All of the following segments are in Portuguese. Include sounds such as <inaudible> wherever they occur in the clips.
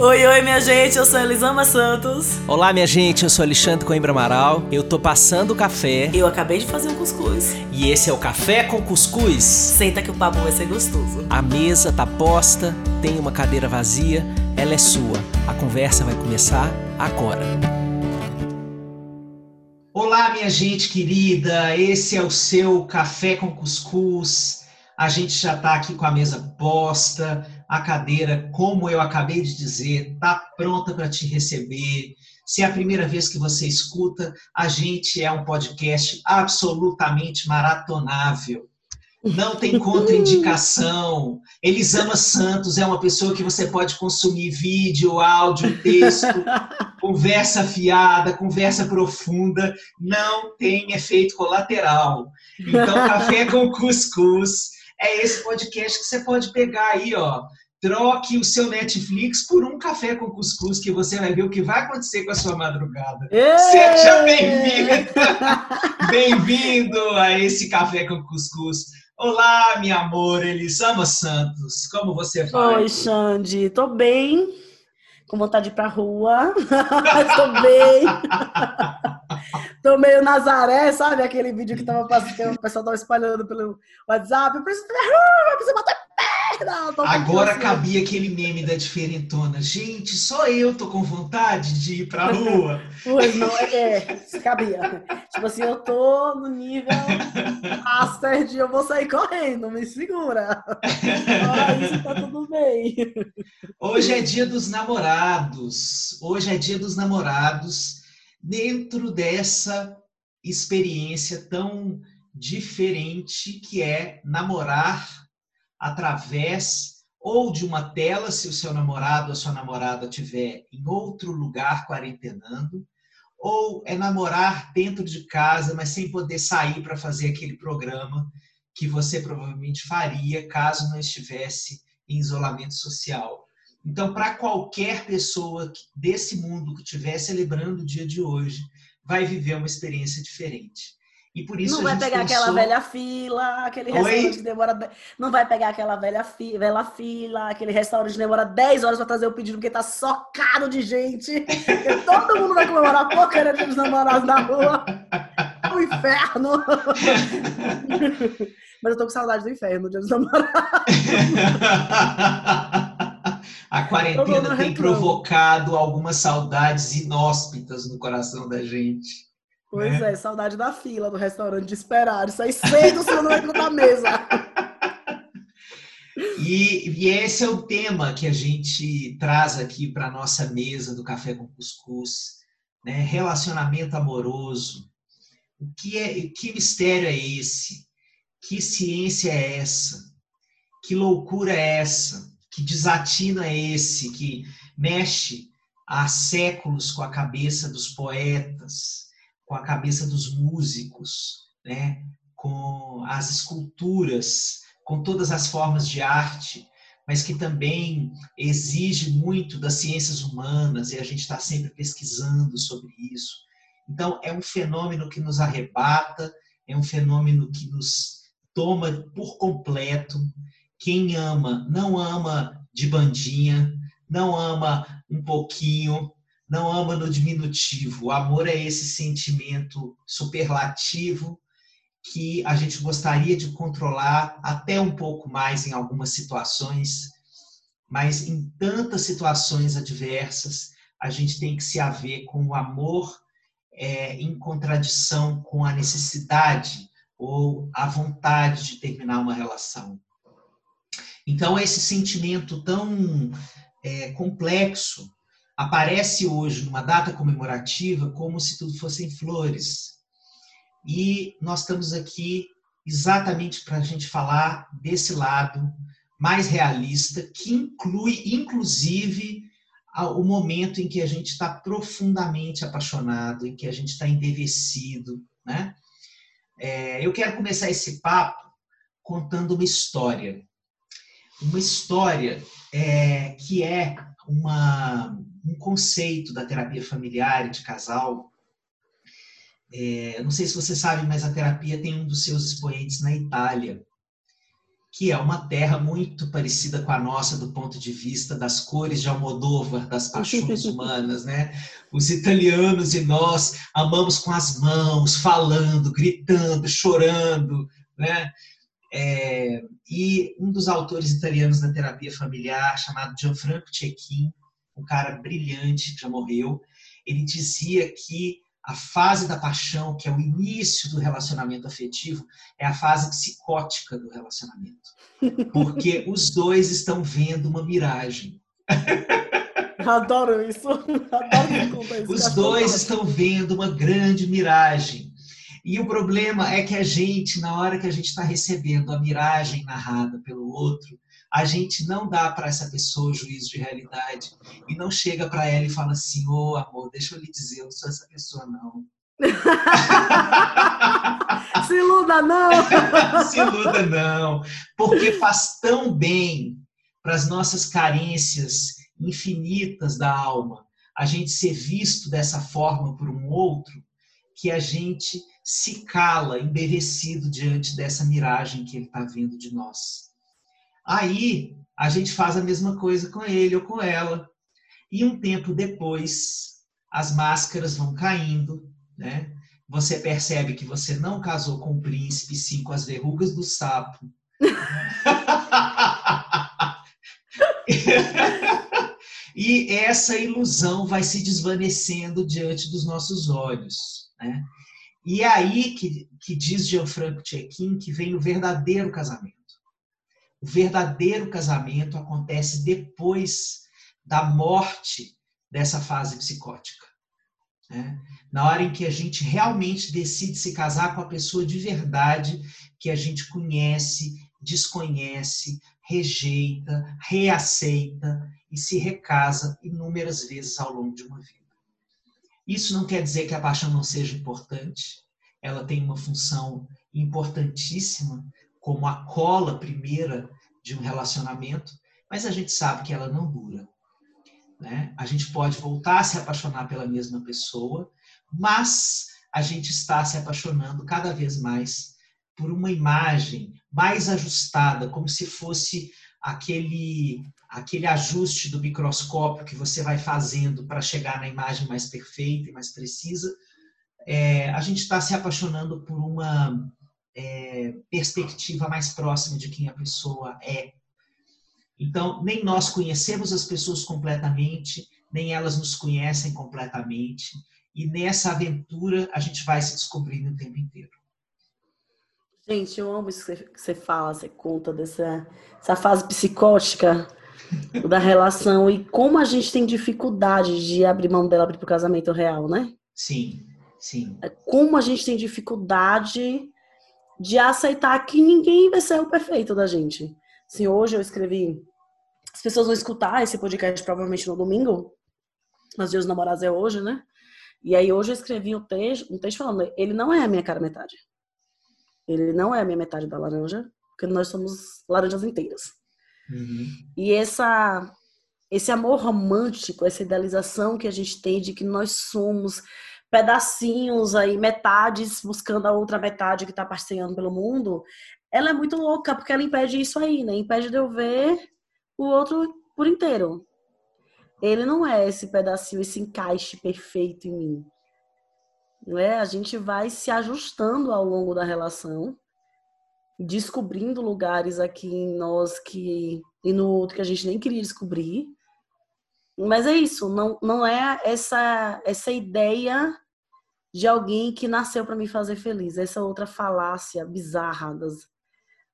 Oi, oi, minha gente, eu sou Elisama Santos. Olá, minha gente, eu sou Alexandre Coimbra Amaral. Eu tô passando o café. Eu acabei de fazer um cuscuz. E esse é o Café com Cuscuz. Senta que o papo vai ser gostoso. A mesa tá posta, tem uma cadeira vazia, ela é sua. A conversa vai começar agora. Olá, minha gente querida, esse é o seu Café com Cuscuz. A gente já tá aqui com a mesa posta a cadeira, como eu acabei de dizer, está pronta para te receber. Se é a primeira vez que você escuta, a gente é um podcast absolutamente maratonável. Não tem <laughs> contraindicação. Elisama Santos é uma pessoa que você pode consumir vídeo, áudio, texto, <laughs> conversa fiada, conversa profunda. Não tem efeito colateral. Então, café com cuscuz é esse podcast que você pode pegar aí, ó. Troque o seu Netflix por um café com cuscuz que você vai ver o que vai acontecer com a sua madrugada. Ei! Seja bem-vindo! <laughs> Bem-vindo a esse café com cuscuz. Olá, minha amor, Elisama Santos. Como você vai? Oi, Xande. Tô bem. Com vontade de ir pra rua. <laughs> Tô bem. <laughs> Tô meio Nazaré, sabe? Aquele vídeo que, tava, que o pessoal tava espalhando pelo WhatsApp. Eu preciso eu preciso bater perna. Agora assim. cabia aquele meme da diferentona. Gente, só eu tô com vontade de ir pra rua. <laughs> pois não, é, é, cabia. Tipo assim, eu tô no nível master de eu vou sair correndo, me segura. Isso, tá tudo bem. Hoje é dia dos namorados. Hoje é dia dos namorados dentro dessa experiência tão diferente que é namorar através ou de uma tela, se o seu namorado ou a sua namorada estiver em outro lugar quarentenando, ou é namorar dentro de casa, mas sem poder sair para fazer aquele programa que você provavelmente faria caso não estivesse em isolamento social. Então, para qualquer pessoa desse mundo que estiver celebrando o dia de hoje, vai viver uma experiência diferente. E por isso não vai pegar pensou... aquela velha fila, aquele Oi? restaurante que demora. Não vai pegar aquela velha, fi... velha fila, aquele restaurante que demora 10 horas para trazer o pedido porque tá socado de gente. todo mundo vai comemorar a porcaria dos namorados na rua. É o inferno. <laughs> Mas eu tô com saudade do inferno, dia dos namorados. <laughs> A quarentena tem provocado algumas saudades inóspitas no coração da gente. Pois né? é, saudade da fila do restaurante de esperar. Isso aí cedo você não entra na mesa. <laughs> E, e, esse é o tema que a gente traz aqui para a nossa mesa do Café com Cuscuz. Né? Relacionamento amoroso. O que, é, que mistério é esse? Que ciência é essa? Que loucura é essa? Que desatino é esse que mexe há séculos com a cabeça dos poetas, com a cabeça dos músicos, né? com as esculturas, com todas as formas de arte, mas que também exige muito das ciências humanas e a gente está sempre pesquisando sobre isso. Então, é um fenômeno que nos arrebata, é um fenômeno que nos toma por completo. Quem ama, não ama de bandinha, não ama um pouquinho, não ama no diminutivo. O amor é esse sentimento superlativo que a gente gostaria de controlar até um pouco mais em algumas situações, mas em tantas situações adversas, a gente tem que se haver com o amor é, em contradição com a necessidade ou a vontade de terminar uma relação. Então, esse sentimento tão é, complexo aparece hoje numa data comemorativa como se tudo fossem flores. E nós estamos aqui exatamente para a gente falar desse lado mais realista, que inclui, inclusive, o momento em que a gente está profundamente apaixonado, em que a gente está embevecido, né? É, eu quero começar esse papo contando uma história. Uma história é, que é uma, um conceito da terapia familiar e de casal. É, não sei se você sabe, mas a terapia tem um dos seus expoentes na Itália. que é uma terra muito parecida com a nossa do ponto de vista das cores de Almodóvar, das paixões <laughs> humanas, né? Os italianos e nós amamos com as mãos, falando, gritando, chorando, né? É, e um dos autores italianos da terapia familiar, chamado Gianfranco Cecchin, um cara brilhante que já morreu, ele dizia que a fase da paixão, que é o início do relacionamento afetivo, é a fase psicótica do relacionamento. Porque <laughs> os dois estão vendo uma miragem. <laughs> Adoro isso. <laughs> Adoro isso. Os dois estão vendo uma grande miragem. E o problema é que a gente, na hora que a gente está recebendo a miragem narrada pelo outro, a gente não dá para essa pessoa o juízo de realidade e não chega para ela e fala assim: Ô oh, amor, deixa eu lhe dizer, eu não sou essa pessoa, não. <laughs> Se iluda, não! <laughs> Se iluda, não. Porque faz tão bem para as nossas carências infinitas da alma a gente ser visto dessa forma por um outro que a gente se cala embevecido diante dessa miragem que ele está vendo de nós. Aí a gente faz a mesma coisa com ele ou com ela. E um tempo depois, as máscaras vão caindo, né? Você percebe que você não casou com o príncipe, sim com as verrugas do sapo. <laughs> e essa ilusão vai se desvanecendo diante dos nossos olhos, né? E é aí que, que diz Gianfranco Tchequin que vem o verdadeiro casamento. O verdadeiro casamento acontece depois da morte dessa fase psicótica. Né? Na hora em que a gente realmente decide se casar com a pessoa de verdade que a gente conhece, desconhece, rejeita, reaceita e se recasa inúmeras vezes ao longo de uma vida. Isso não quer dizer que a paixão não seja importante, ela tem uma função importantíssima, como a cola primeira de um relacionamento, mas a gente sabe que ela não dura. Né? A gente pode voltar a se apaixonar pela mesma pessoa, mas a gente está se apaixonando cada vez mais por uma imagem mais ajustada, como se fosse aquele aquele ajuste do microscópio que você vai fazendo para chegar na imagem mais perfeita e mais precisa. É, a gente está se apaixonando por uma é, perspectiva mais próxima de quem a pessoa é. Então, nem nós conhecemos as pessoas completamente, nem elas nos conhecem completamente. E nessa aventura a gente vai se descobrindo o tempo inteiro. Gente, eu amo isso que você fala, você conta dessa essa fase psicótica da relação e como a gente tem dificuldade de abrir mão dela para o casamento real, né? Sim, sim. É como a gente tem dificuldade de aceitar que ninguém vai ser o perfeito da gente. Se hoje eu escrevi, as pessoas vão escutar esse podcast provavelmente no domingo, mas Deus namorados é hoje, né? E aí hoje eu escrevi um texto, um texto falando, ele não é a minha cara metade. Ele não é a minha metade da laranja, porque nós somos laranjas inteiras. Uhum. E essa esse amor romântico, essa idealização que a gente tem de que nós somos pedacinhos aí, metades, buscando a outra metade que está passeando pelo mundo, ela é muito louca, porque ela impede isso aí, né? Impede de eu ver o outro por inteiro. Ele não é esse pedacinho, esse encaixe perfeito em mim. Não é? A gente vai se ajustando ao longo da relação, descobrindo lugares aqui em nós que e no outro que a gente nem queria descobrir mas é isso, não, não é essa, essa ideia de alguém que nasceu para me fazer feliz. Essa outra falácia bizarra das,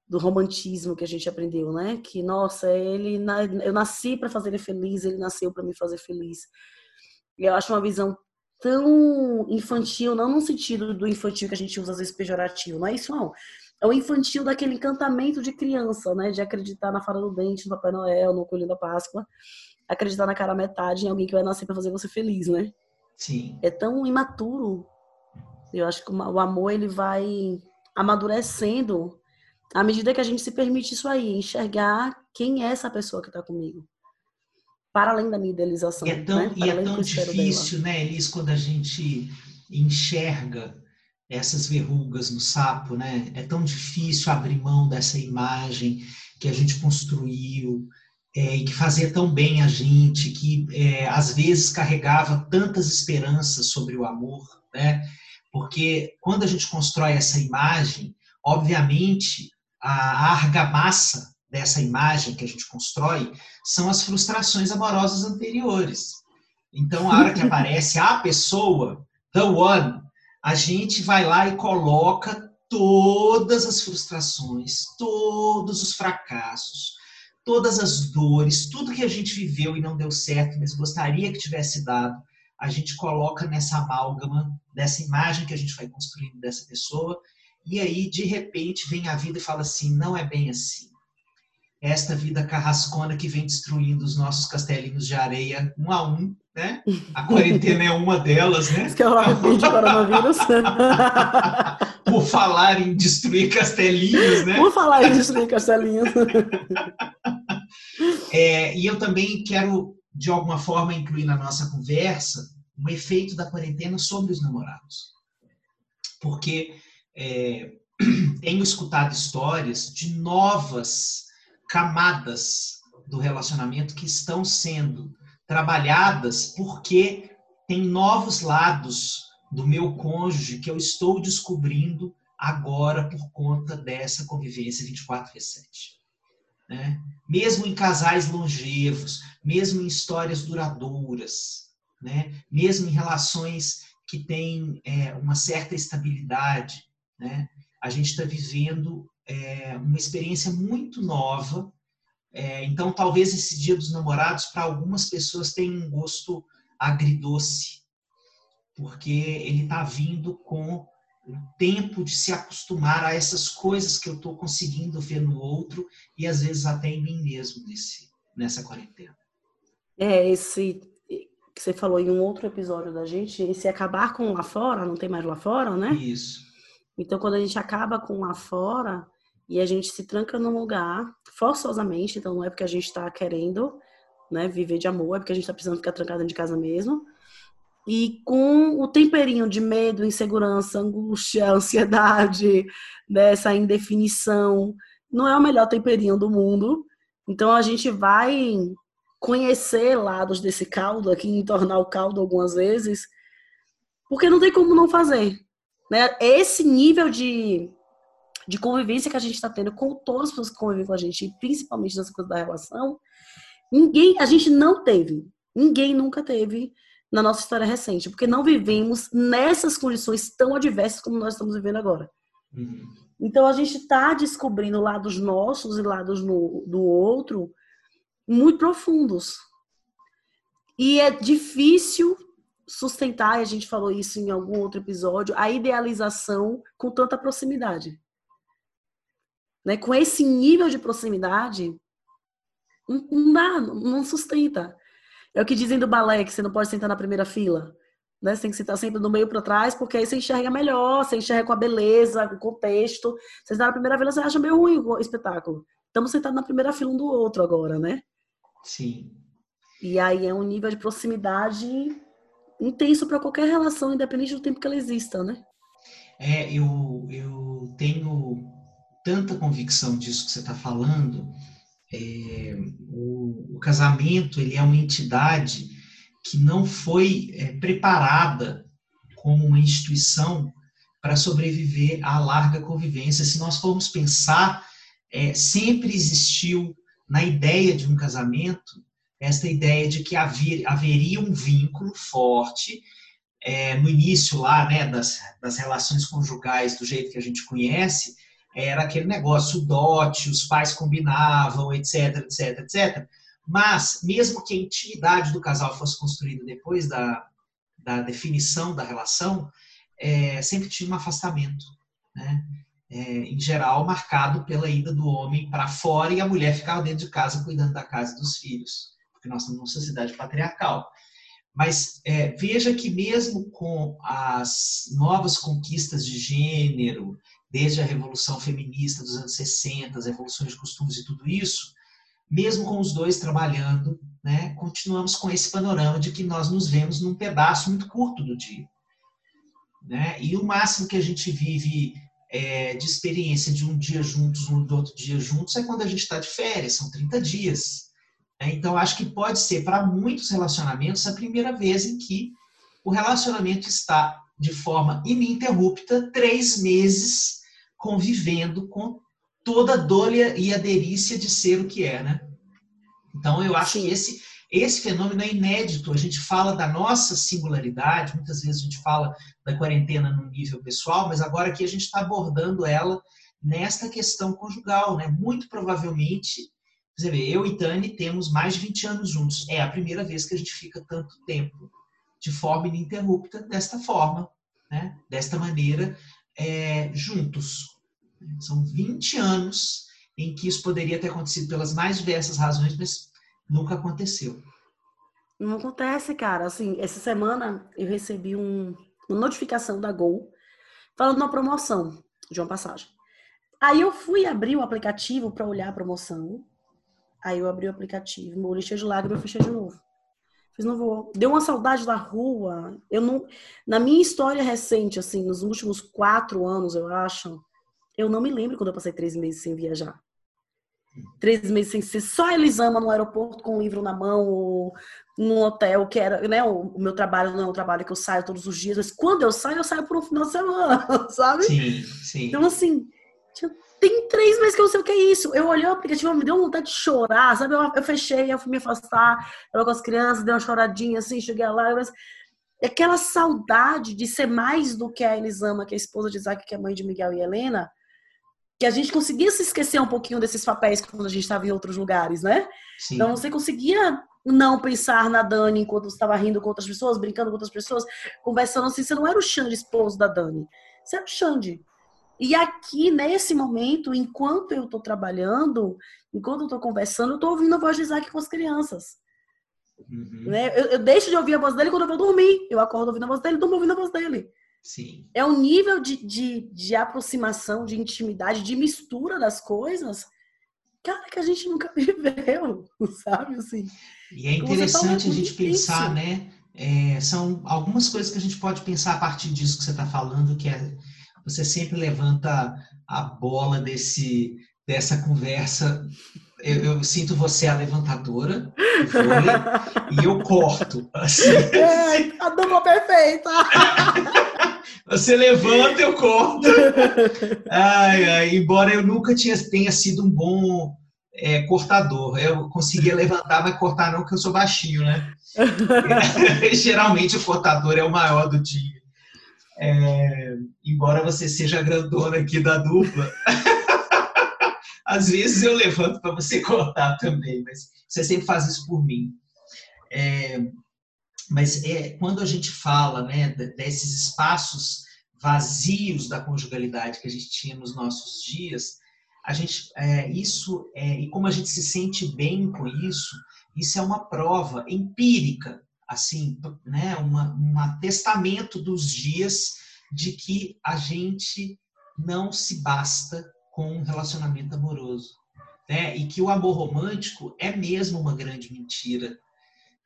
do romantismo que a gente aprendeu, né? Que, nossa, ele eu nasci para fazer ele feliz, ele nasceu para me fazer feliz. Eu acho uma visão tão infantil, não no sentido do infantil que a gente usa às vezes pejorativo, não é isso não. É o infantil daquele encantamento de criança, né? De acreditar na fada do dente, no Papai Noel, no Coelho da Páscoa acreditar na cara metade em alguém que vai nascer para fazer você feliz, né? Sim. É tão imaturo. Eu acho que o amor ele vai amadurecendo à medida que a gente se permite isso aí, enxergar quem é essa pessoa que está comigo. Para além da minha idealização. E é tão, né? e é tão difícil, dela. né, Elis, quando a gente enxerga essas verrugas no sapo, né? É tão difícil abrir mão dessa imagem que a gente construiu é, e que fazia tão bem a gente, que é, às vezes carregava tantas esperanças sobre o amor, né? Porque quando a gente constrói essa imagem, obviamente a argamassa dessa imagem que a gente constrói são as frustrações amorosas anteriores. Então, a hora que <laughs> aparece a pessoa, the one, a gente vai lá e coloca todas as frustrações, todos os fracassos, todas as dores, tudo que a gente viveu e não deu certo, mas gostaria que tivesse dado, a gente coloca nessa amálgama, dessa imagem que a gente vai construindo dessa pessoa, e aí, de repente, vem a vida e fala assim: não é bem assim esta vida carrascona que vem destruindo os nossos castelinhos de areia um a um, né? A quarentena é uma delas, né? Isso que é o de coronavírus. <laughs> Por falar em destruir castelinhos, né? Por falar em destruir castelinhos. <laughs> É, e eu também quero, de alguma forma, incluir na nossa conversa o efeito da quarentena sobre os namorados. Porque é, <clears throat> tenho escutado histórias de novas camadas do relacionamento que estão sendo trabalhadas porque tem novos lados do meu cônjuge que eu estou descobrindo agora por conta dessa convivência 24 x 7. Né? Mesmo em casais longevos, mesmo em histórias duradouras, né? mesmo em relações que têm é, uma certa estabilidade, né? a gente está vivendo é, uma experiência muito nova. É, então, talvez esse Dia dos Namorados, para algumas pessoas, tenha um gosto agridoce, porque ele está vindo com o tempo de se acostumar a essas coisas que eu estou conseguindo ver no outro e às vezes até em mim mesmo nesse, nessa quarentena. É, esse que você falou em um outro episódio da gente, esse acabar com lá fora, não tem mais lá fora, né? Isso. Então, quando a gente acaba com lá fora, e a gente se tranca num lugar forçosamente, então não é porque a gente está querendo né, viver de amor, é porque a gente está precisando ficar trancado dentro de casa mesmo. E com o temperinho de medo, insegurança, angústia, <laughs> ansiedade, dessa né, indefinição, não é o melhor temperinho do mundo. Então a gente vai conhecer lados desse caldo aqui, tornar o caldo algumas vezes, porque não tem como não fazer. Né? Esse nível de de convivência que a gente está tendo com todas as pessoas que convivem com a gente, principalmente nessa coisa da relação, ninguém, a gente não teve, ninguém nunca teve na nossa história recente, porque não vivemos nessas condições tão adversas como nós estamos vivendo agora. Uhum. Então a gente está descobrindo lados nossos e lados no, do outro muito profundos. E é difícil sustentar, e a gente falou isso em algum outro episódio, a idealização com tanta proximidade né, com esse nível de proximidade, não, dá, não sustenta. É o que dizem do balé, que você não pode sentar na primeira fila. Né? Você tem que sentar sempre do meio para trás, porque aí você enxerga melhor, você enxerga com a beleza, com o contexto. Você está na primeira fila, você acha meio ruim o espetáculo. Estamos sentados na primeira fila um do outro agora, né? Sim. E aí é um nível de proximidade intenso para qualquer relação, independente do tempo que ela exista, né? É, eu, eu tenho tanta convicção disso que você está falando. É, o, o, casamento ele é uma entidade que não foi é, preparada como uma instituição para sobreviver à larga convivência. Se nós formos pensar, é, sempre existiu na ideia de um casamento esta ideia de que havia, haveria um vínculo forte é, no início lá, né, das, das relações conjugais do jeito que a gente conhece, era aquele negócio, o dote, os pais combinavam, etc, etc, etc. Mas, mesmo que a intimidade do casal fosse construída depois da, da definição da relação, é, sempre tinha um afastamento, né? É, em geral marcado pela ida do homem para fora e a mulher ficava dentro de casa cuidando da casa e dos filhos, porque nós estamos numa sociedade patriarcal. Mas é, veja que mesmo com as novas conquistas de gênero, desde a revolução feminista dos anos 60, as revoluções de costumes e tudo isso, mesmo com os dois trabalhando, né, continuamos com esse panorama de que nós nos vemos num pedaço muito curto do dia. né? E o máximo que a gente vive é, de experiência de um dia juntos, um do outro dia juntos, é quando a gente está de férias, são 30 dias. Né? Então, acho que pode ser, para muitos relacionamentos, a primeira vez em que o relacionamento está de forma ininterrupta, três meses convivendo com toda a dor e a delícia de ser o que é, né? Então, eu acho Sim. que esse esse fenômeno é inédito. A gente fala da nossa singularidade, muitas vezes a gente fala da quarentena no nível pessoal, mas agora aqui a gente está abordando ela nesta questão conjugal, né? Muito provavelmente, você vê, eu e Tani temos mais de 20 anos juntos. É a primeira vez que a gente fica tanto tempo de forma ininterrupta desta forma, né? Desta maneira, é, juntos. São 20 anos em que isso poderia ter acontecido pelas mais diversas razões, mas Nunca aconteceu. Não acontece, cara. Assim, essa semana eu recebi um, uma notificação da Gol falando uma promoção de uma passagem. Aí eu fui abrir o aplicativo para olhar a promoção. Aí eu abri o aplicativo, meu olho cheio de lágrimas, eu fechei de novo. Fiz, não vou. Deu uma saudade da rua. Eu não, na minha história recente, assim, nos últimos quatro anos, eu acho, eu não me lembro quando eu passei três meses sem viajar três meses sem ser só Elisama no aeroporto com um livro na mão, ou num hotel, que era, né? O, meu trabalho não é um trabalho que eu saio todos os dias, mas quando eu saio, eu saio por um final de semana, <laughs> sabe? Sim, sim. Então, assim, tem três meses que eu não sei o que é isso. Eu olhei o aplicativo, me deu vontade de chorar, sabe? Eu, eu fechei, eu fui me afastar, eu com as crianças, dei uma choradinha assim, cheguei lá, eu, aquela saudade de ser mais do que a Elisama, que é a esposa de Isaac, que é mãe de Miguel e Helena, que a gente conseguia se esquecer um pouquinho desses papéis quando a gente estava em outros lugares, né? Sim. Então você conseguia não pensar na Dani enquanto você estava rindo com outras pessoas, brincando com outras pessoas, conversando assim. Você não era o Xande esposo da Dani, você era o Xande. E aqui, nesse momento, enquanto eu estou trabalhando, enquanto eu estou conversando, eu estou ouvindo a voz de Isaac com as crianças. Uhum. Né? Eu, eu, deixo de ouvir a voz dele quando eu vou dormir. Eu acordo ouvindo a voz dele, durmo ouvindo a voz dele. Sim. É um nível de, de, de aproximação, de intimidade, de mistura das coisas, cara, que a gente nunca <laughs> viveu, sabe? Assim, e é interessante a gente pensar, né? É, são algumas coisas que a gente pode pensar a partir disso que você está falando, que é você sempre levanta a bola desse, dessa conversa. Eu, eu sinto você a levantadora vôlei, e eu corto. Assim. É, a dupla perfeita! <laughs> Você levanta, eu corto. Ai, ai, embora eu nunca tinha, tenha sido um bom é, cortador. Eu conseguia levantar, mas cortar não, porque eu sou baixinho, né? <laughs> <laughs> Geralmente o cortador é o maior do time. É, embora você seja a grandona aqui da dupla, <laughs> às vezes eu levanto para você cortar também, mas você sempre faz isso por mim. É, mas é, quando a gente fala né, desses espaços vazios da conjugalidade que a gente tinha nos nossos dias, a gente é, isso é, e como a gente se sente bem com isso, isso é uma prova empírica, assim, né, uma, um atestamento dos dias de que a gente não se basta com um relacionamento amoroso, né, e que o amor romântico é mesmo uma grande mentira,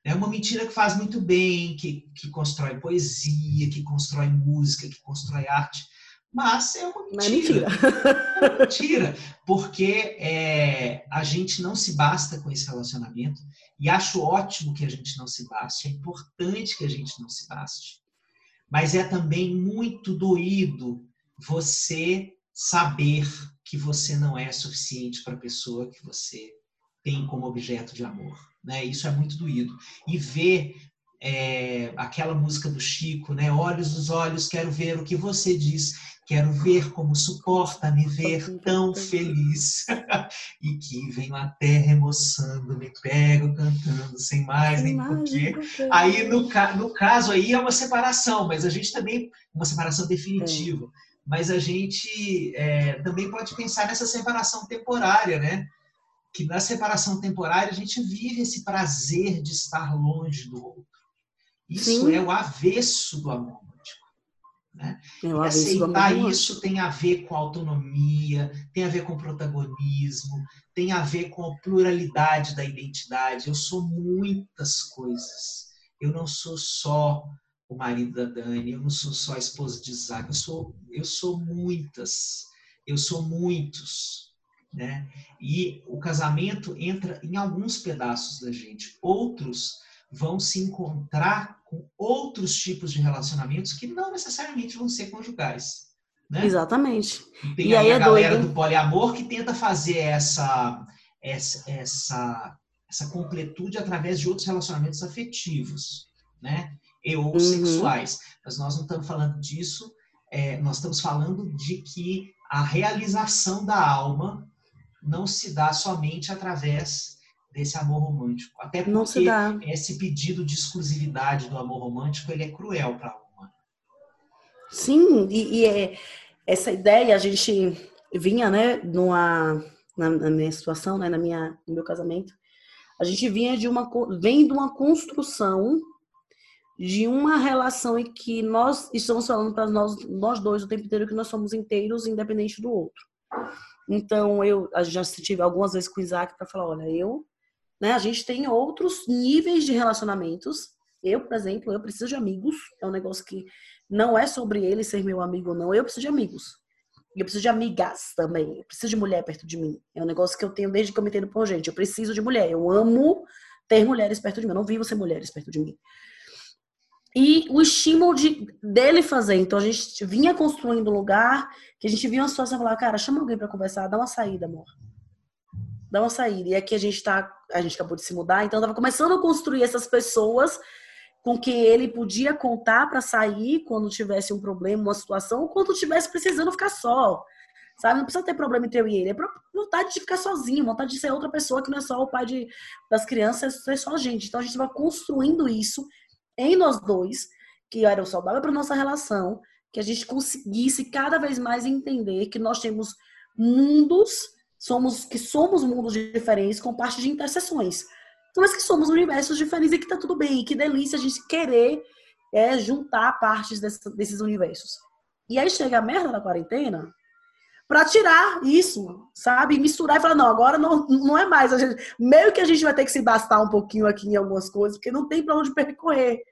é uma mentira que faz muito bem, que, que constrói poesia, que constrói música, que constrói arte. Mas é uma mentira. mentira. <laughs> É uma mentira. Porque é, a gente não se basta com esse relacionamento. E acho ótimo que a gente não se baste. É importante que a gente não se baste. Mas é também muito doído você saber que você não é suficiente para a pessoa que você tem como objeto de amor né? Isso é muito doído. E ver é, aquela música do Chico, né? Olhos dos olhos, quero ver o que você diz, quero ver como suporta me ver tão feliz. <laughs> e que venho até remoçando, me pego cantando, sem mais nem porquê. Aí, no, no caso aí, é uma separação, mas a gente também, uma separação definitiva. É. Mas a gente é, também pode pensar nessa separação temporária, né? que na separação temporária a gente vive esse prazer de estar longe do outro. Isso Sim. é o avesso do amor. Né? É e aceitar isso tem a ver com autonomia, tem a ver com protagonismo, tem a ver com a pluralidade da identidade. Eu sou muitas coisas. Eu não sou só o marido da Dani, eu não sou só a esposa de Isaac, eu sou, eu sou muitas, eu sou muitos, né? E o casamento entra em alguns pedaços da gente, outros vão se encontrar com outros tipos de relacionamentos que não necessariamente vão ser conjugais. Né? Exatamente. E tem e aí, aí a é galera doido. do poliamor que tenta fazer essa, essa, essa, essa completude através de outros relacionamentos afetivos, né? E ou uhum. sexuais. Mas nós não estamos falando disso, é, nós estamos falando de que a realização da alma não se dá somente através desse amor romântico. Até porque esse pedido de exclusividade do amor romântico ele é cruel para a alma. Sim, e, e é, essa ideia a gente vinha, né, numa, na, na, minha situação, né, na minha, no meu casamento, a gente vinha de uma, vem de uma construção de uma relação em que nós estamos falando para nós, nós dois o tempo inteiro que nós somos inteiros, independente do outro. Então, eu já tive algumas vezes com o Isaac para falar: olha, eu, né, a gente tem outros níveis de relacionamentos. Eu, por exemplo, eu preciso de amigos. É um negócio que não é sobre ele ser meu amigo ou não. Eu preciso de amigos. Eu preciso de amigas também. Eu preciso de mulher perto de mim. É um negócio que eu tenho desde que eu me entendo por gente. Eu preciso de mulher. Eu amo ter mulheres perto de mim. Eu não vivo sem mulheres perto de mim e o estímulo de, dele fazer. Então a gente vinha construindo um lugar que a gente via uma situação e falava, cara, chama alguém para conversar, dá uma saída, amor. Dá uma saída. E aqui a gente tá, a gente acabou de se mudar, então tava começando a construir essas pessoas com quem ele podia contar para sair quando tivesse um problema, uma situação, ou quando tivesse precisando ficar só. Sabe? Não precisa ter problema entre eu e ele. É vontade de ficar sozinho, vontade de ser outra pessoa que não é só o pai de, das crianças, é só a gente. Então a gente vai construindo isso em nós dois, que era o saudável para nossa relação, que a gente conseguisse cada vez mais entender que nós temos mundos, somos que somos mundos diferentes com parte de interseções. Mas que somos universos diferentes e que tá tudo bem, e que delícia a gente querer é, juntar partes desse, desses universos. E aí chega a merda da quarentena para tirar isso, sabe? Misturar e falar, não, agora não, não é mais. Gente, meio que a gente vai ter que se bastar um pouquinho aqui em algumas coisas, porque não tem para onde percorrer.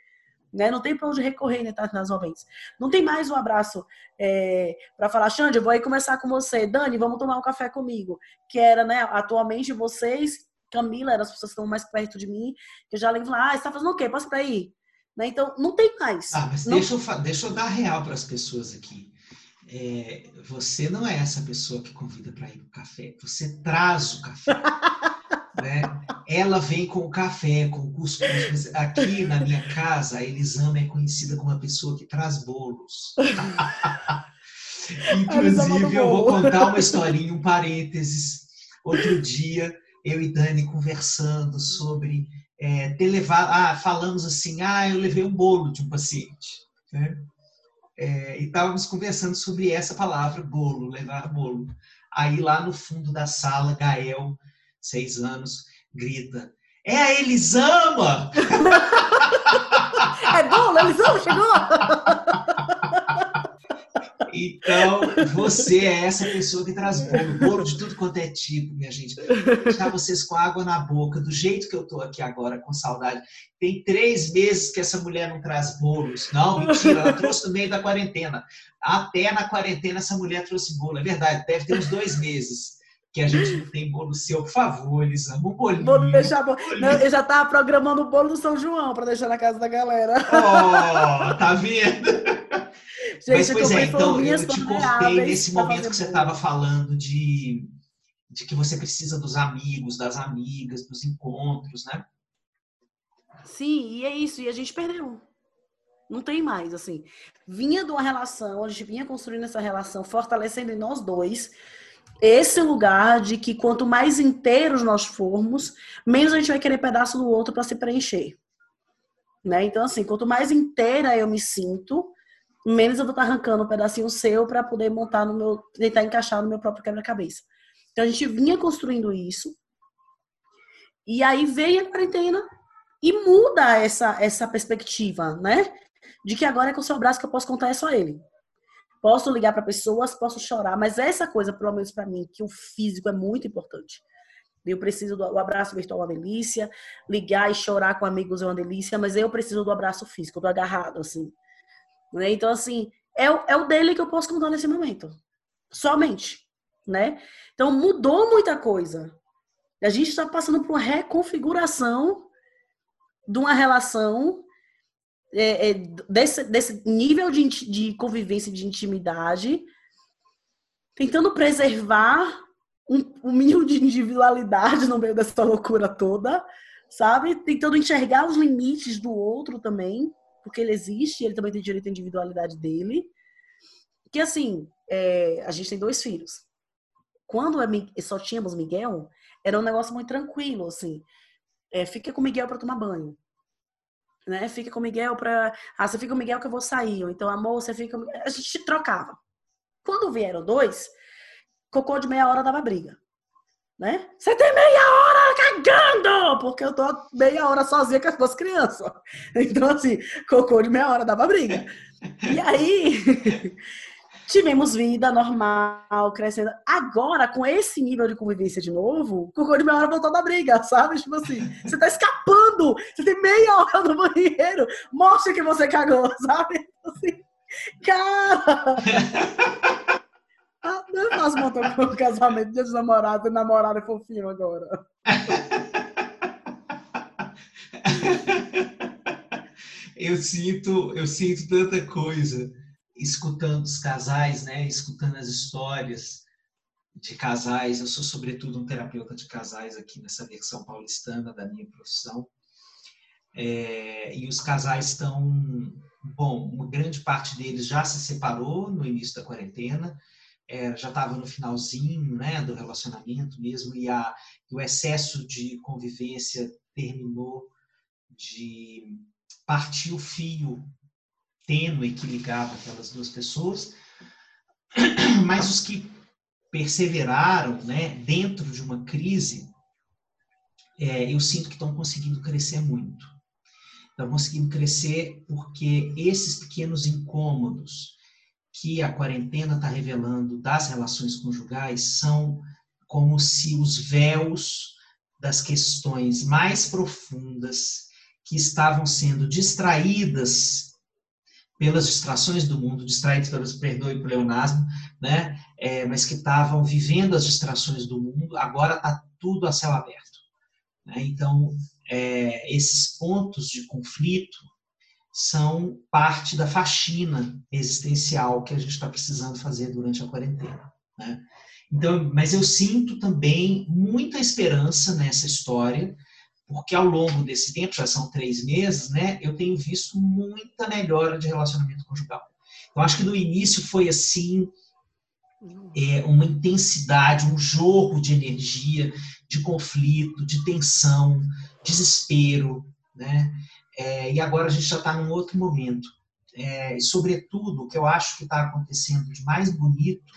Né? Não tem para onde recorrer né, nas momentos. Não tem mais um abraço é, para falar, Xande, eu vou aí conversar com você. Dani, vamos tomar um café comigo. Que era, né, atualmente vocês, Camila, eram as pessoas que estão mais perto de mim, que eu já lembro ah, você está fazendo o quê? Posso para ir? Né? Então, não tem mais. Ah, mas não... deixa, eu, deixa eu dar real para as pessoas aqui. É, você não é essa pessoa que convida para ir para o café, você traz o café. <laughs> né? Ela vem com o café, com o cuscuz. Aqui na minha casa, a Elisama é conhecida como uma pessoa que traz bolos. <laughs> Inclusive, eu vou contar uma historinha, um parênteses. Outro dia, eu e Dani conversando sobre é, ter levado. Ah, falamos assim: ah, eu levei um bolo de um paciente. Né? É, e estávamos conversando sobre essa palavra, bolo, levar bolo. Aí lá no fundo da sala, Gael seis anos, grita: É a Elisama! é bom, Elisama chegou! Então, você é essa pessoa que traz bolo, bolo de tudo quanto é tipo, minha gente. Deixar vocês com água na boca, do jeito que eu tô aqui agora, com saudade. Tem três meses que essa mulher não traz bolos. Não, mentira, ela trouxe no meio da quarentena. Até na quarentena essa mulher trouxe bolo. É verdade, deve ter uns dois meses que a gente não tem bolo seu, por favor, Elisa, um bolinho. Vou deixar, bolinho. Não, eu já tava programando o bolo do São João para deixar na casa da galera. Oh, tá vendo? <laughs> Gente, Mas, pois é, então, eu te cortei nesse momento que você estava falando de, de que você precisa dos amigos, das amigas, dos encontros, né? Sim, e é isso, e a gente perdeu. Não tem mais, assim. Vinha de uma relação, a gente vinha construindo essa relação, fortalecendo em nós dois, esse lugar de que quanto mais inteiros nós formos, menos a gente vai querer pedaço do outro para se preencher. Né? Então, assim, quanto mais inteira eu me sinto, menos eu vou estar tá arrancando um pedacinho seu para poder montar no meu, tentar encaixar no meu próprio quebra-cabeça. Então, a gente vinha construindo isso. E aí veio a quarentena e muda essa, essa perspectiva, né? De que agora é com o seu braço que eu posso contar é só ele. Posso ligar para pessoas, posso chorar, mas essa coisa, pelo menos para mim, que o físico é muito importante. Eu preciso do abraço virtual é uma delícia, ligar e chorar com amigos é uma delícia, mas eu preciso do abraço físico, do agarrado, assim. Né? Então, assim, é é o dele que eu posso contar nesse momento. Somente. Né? Então, mudou muita coisa. A gente está passando por uma reconfiguração de uma relação é, é, desse, desse nível de, de convivência, de intimidade, tentando preservar um, um mínimo de individualidade no meio dessa loucura toda, sabe? Tentando enxergar os limites do outro também, porque ele existe, ele também tem direito à individualidade dele. Que assim, é, a gente tem dois filhos. Quando é, só tínhamos Miguel, era um negócio muito tranquilo, assim. É, fica com Miguel para tomar banho. Né? Fica com Miguel para. Ah, você fica com Miguel que eu vou sair. Ou então, amor, você fica. A gente trocava. Quando vieram dois, cocô de meia hora dava briga. Né? Você tem meia hora cagando! Porque eu tô meia hora sozinha com as duas crianças. <laughs> Então, assim, cocô de meia hora dava briga. E aí, <laughs> tivemos vida normal, crescendo. Agora, com esse nível de convivência de novo, cocô de meia hora voltou da briga, sabe? Tipo assim, você tá escapando! Você tem meia hora no banheiro, mostra que você cagou, <laughs> sabe? Assim, cara! É fácil montar um casamento, dia dos namorados, namorado é fofinho agora. <laughs> Eu sinto, eu sinto tanta coisa escutando os casais, né? Escutando as histórias de casais. Eu sou sobretudo um terapeuta de casais aqui nessa versão paulistana da minha profissão. É, e os casais estão, bom, uma grande parte deles já se separou no início da quarentena é, já estava no finalzinho né, do relacionamento mesmo, e, a, o excesso de convivência terminou de partir o fio tênue que ligava aquelas duas pessoas, <clears throat> mas os que perseveraram né, dentro de uma crise, é, eu sinto que estão conseguindo crescer muito. Estão conseguindo crescer porque esses pequenos incômodos, que a quarentena está revelando das relações conjugais são como se os véus das questões mais profundas que estavam sendo distraídas pelas distrações do mundo, distraídas pelos, perdoe o leonasmo, né? É, mas que estavam vivendo as distrações do mundo, agora está tudo a céu aberto. Né? Então, é, esses pontos de conflito são parte da faxina existencial que a gente está precisando fazer durante a quarentena. Né? Então, mas eu sinto também muita esperança nessa história, porque ao longo desse tempo, já são três meses, né, eu tenho visto muita melhora de relacionamento conjugal. Eu acho que no início foi assim, é, uma intensidade, um jogo de energia, de conflito, de tensão, desespero, né? É, e agora a gente já está num outro momento. É, e, sobretudo, o que eu acho que está acontecendo de mais bonito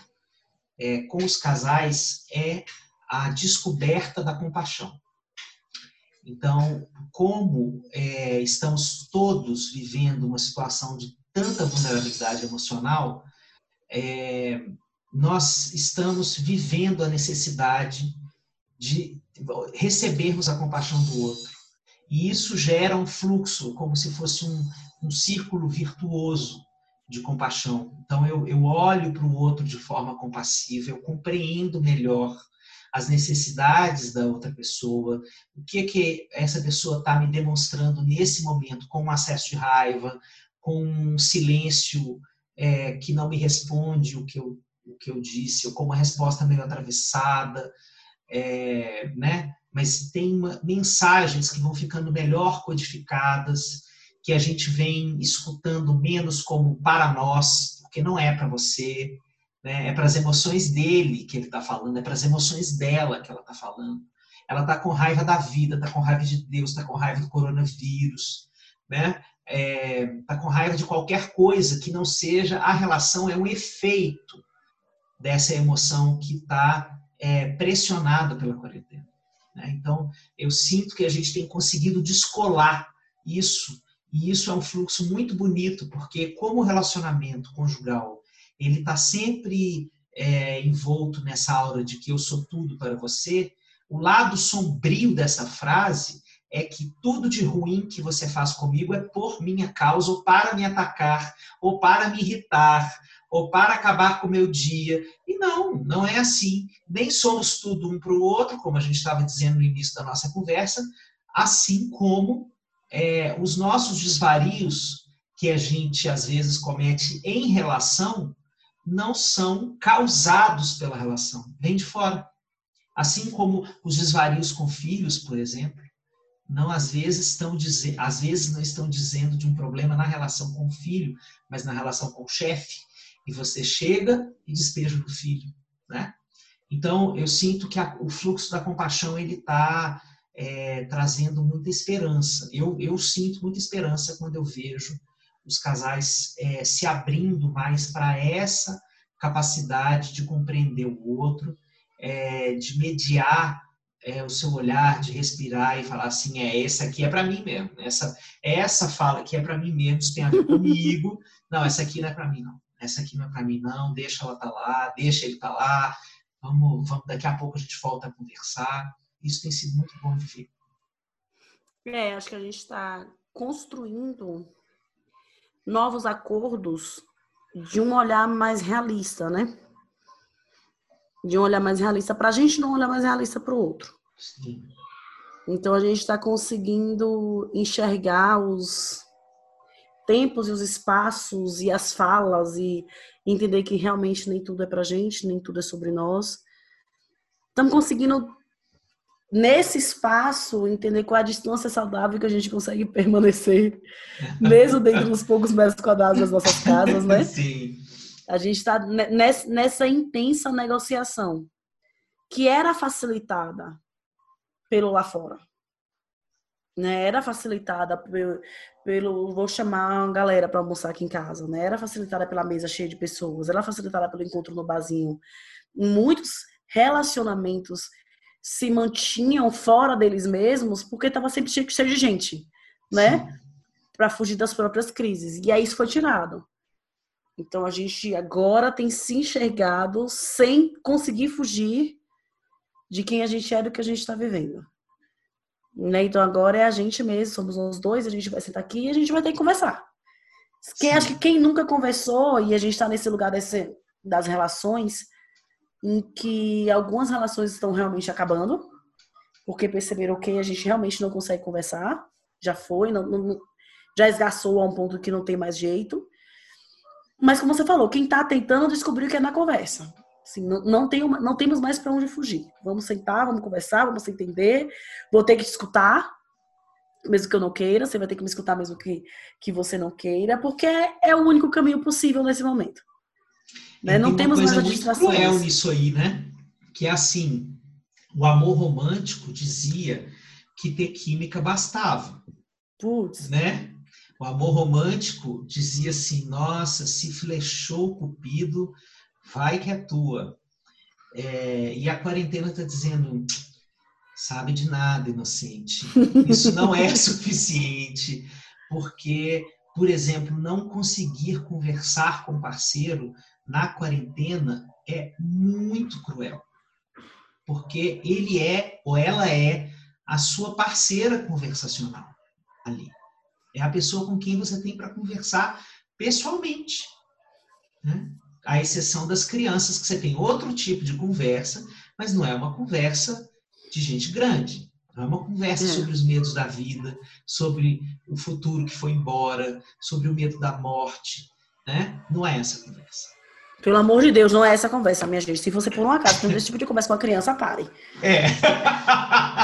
é, com os casais é a descoberta da compaixão. Então, como é, estamos todos vivendo uma situação de tanta vulnerabilidade emocional, é, nós estamos vivendo a necessidade de recebermos a compaixão do outro e isso gera um fluxo, como se fosse um, um círculo virtuoso de compaixão. Então, eu, eu olho para o outro de forma compassiva, eu compreendo melhor as necessidades da outra pessoa, o que que essa pessoa está me demonstrando nesse momento, com um acesso de raiva, com um silêncio é, que não me responde o que eu, o que eu disse, ou com uma resposta meio atravessada, é, né? mas tem uma, mensagens que vão ficando melhor codificadas, que a gente vem escutando menos como para nós, porque não é para você, né? é para as emoções dele que ele está falando, é para as emoções dela que ela está falando. Ela está com raiva da vida, está com raiva de Deus, está com raiva do coronavírus, né? É, tá com raiva de qualquer coisa que não seja a relação, é um efeito dessa emoção que está é, pressionada pela quarentena. Né? Então, eu sinto que a gente tem conseguido descolar isso, e isso é um fluxo muito bonito, porque como o relacionamento conjugal ele está sempre é, envolto nessa aura de que eu sou tudo para você, O lado sombrio dessa frase é que tudo de ruim que você faz comigo é por minha causa, ou para me atacar, ou para me irritar, ou para acabar com o meu dia. E não, não é assim. Nem somos tudo um para o outro, como a gente estava dizendo no início da nossa conversa, assim como é, os nossos desvarios que a gente às vezes comete em relação não são causados pela relação, vem de fora. Assim como os desvarios com filhos, por exemplo, não às vezes estão às vezes não estão dizendo de um problema na relação com o filho, mas na relação com o chefe, e você chega e despeja do filho, né? Então eu sinto que a, o fluxo da compaixão ele está é, trazendo muita esperança. Eu, eu sinto muita esperança quando eu vejo os casais é, se abrindo mais para essa capacidade de compreender o outro, é, de mediar é, o seu olhar, de respirar e falar assim, é essa aqui é para mim mesmo, essa essa fala aqui é para mim mesmo, isso tem a ver comigo, <laughs> não, essa aqui não é para mim não, essa aqui não é para mim não, deixa ela estar tá lá, deixa ele estar tá lá, vamos, vamos, daqui a pouco a gente volta a conversar, isso tem sido muito bom de ver. É, acho que a gente está construindo novos acordos de um olhar mais realista, né? De um olhar mais realista para a gente, não um olhar mais realista para o outro. Sim. Então a gente está conseguindo enxergar os tempos e os espaços e as falas e entender que realmente nem tudo é para gente, nem tudo é sobre nós. Estamos conseguindo nesse espaço, entender qual é a distância saudável que a gente consegue <laughs> permanecer, mesmo dentro dos poucos metros quadrados das nossas casas, né? <laughs> Sim. A gente está nessa intensa negociação, que era facilitada pelo lá fora. Né? Era facilitada pelo, pelo vou chamar a galera para almoçar aqui em casa, né? Era facilitada pela mesa cheia de pessoas, era facilitada pelo encontro no barzinho. Muitos relacionamentos se mantinham fora deles mesmos porque estava sempre cheio de gente, né? Para fugir das próprias crises. E aí isso foi tirado. Então a gente agora tem se enxergado sem conseguir fugir de quem a gente é do que a gente está vivendo. Né? Então agora é a gente mesmo, somos nós dois, a gente vai sentar aqui e a gente vai ter que conversar. Quem acha que quem nunca conversou e a gente está nesse lugar desse, das relações, em que algumas relações estão realmente acabando, porque perceberam que a gente realmente não consegue conversar, já foi, não, não, já esgaçou a um ponto que não tem mais jeito. Mas como você falou, quem está tentando descobrir o que é na conversa. Assim, não, não, tem uma, não temos mais para onde fugir. Vamos sentar, vamos conversar, vamos se entender. Vou ter que te escutar, mesmo que eu não queira. Você vai ter que me escutar mesmo que, que você não queira, porque é, é o único caminho possível nesse momento. Né? Não temos mais a distração. cruel nisso aí, né? Que é assim, o amor romântico dizia que ter química bastava. Putz. Né? O amor romântico dizia assim, nossa, se flechou o cupido, vai que é tua. É, e a quarentena está dizendo, sabe de nada, inocente. Isso não é <laughs> suficiente, porque, por exemplo, não conseguir conversar com parceiro na quarentena é muito cruel. Porque ele é ou ela é a sua parceira conversacional ali. É a pessoa com quem você tem para conversar pessoalmente. Né? À exceção das crianças, que você tem outro tipo de conversa, mas não é uma conversa de gente grande. Não é uma conversa é. sobre os medos da vida, sobre o futuro que foi embora, sobre o medo da morte. Né? Não é essa conversa. Pelo amor de Deus, não é essa conversa, minha gente. Se você por um acaso tem esse tipo de conversa com a criança, pare. É.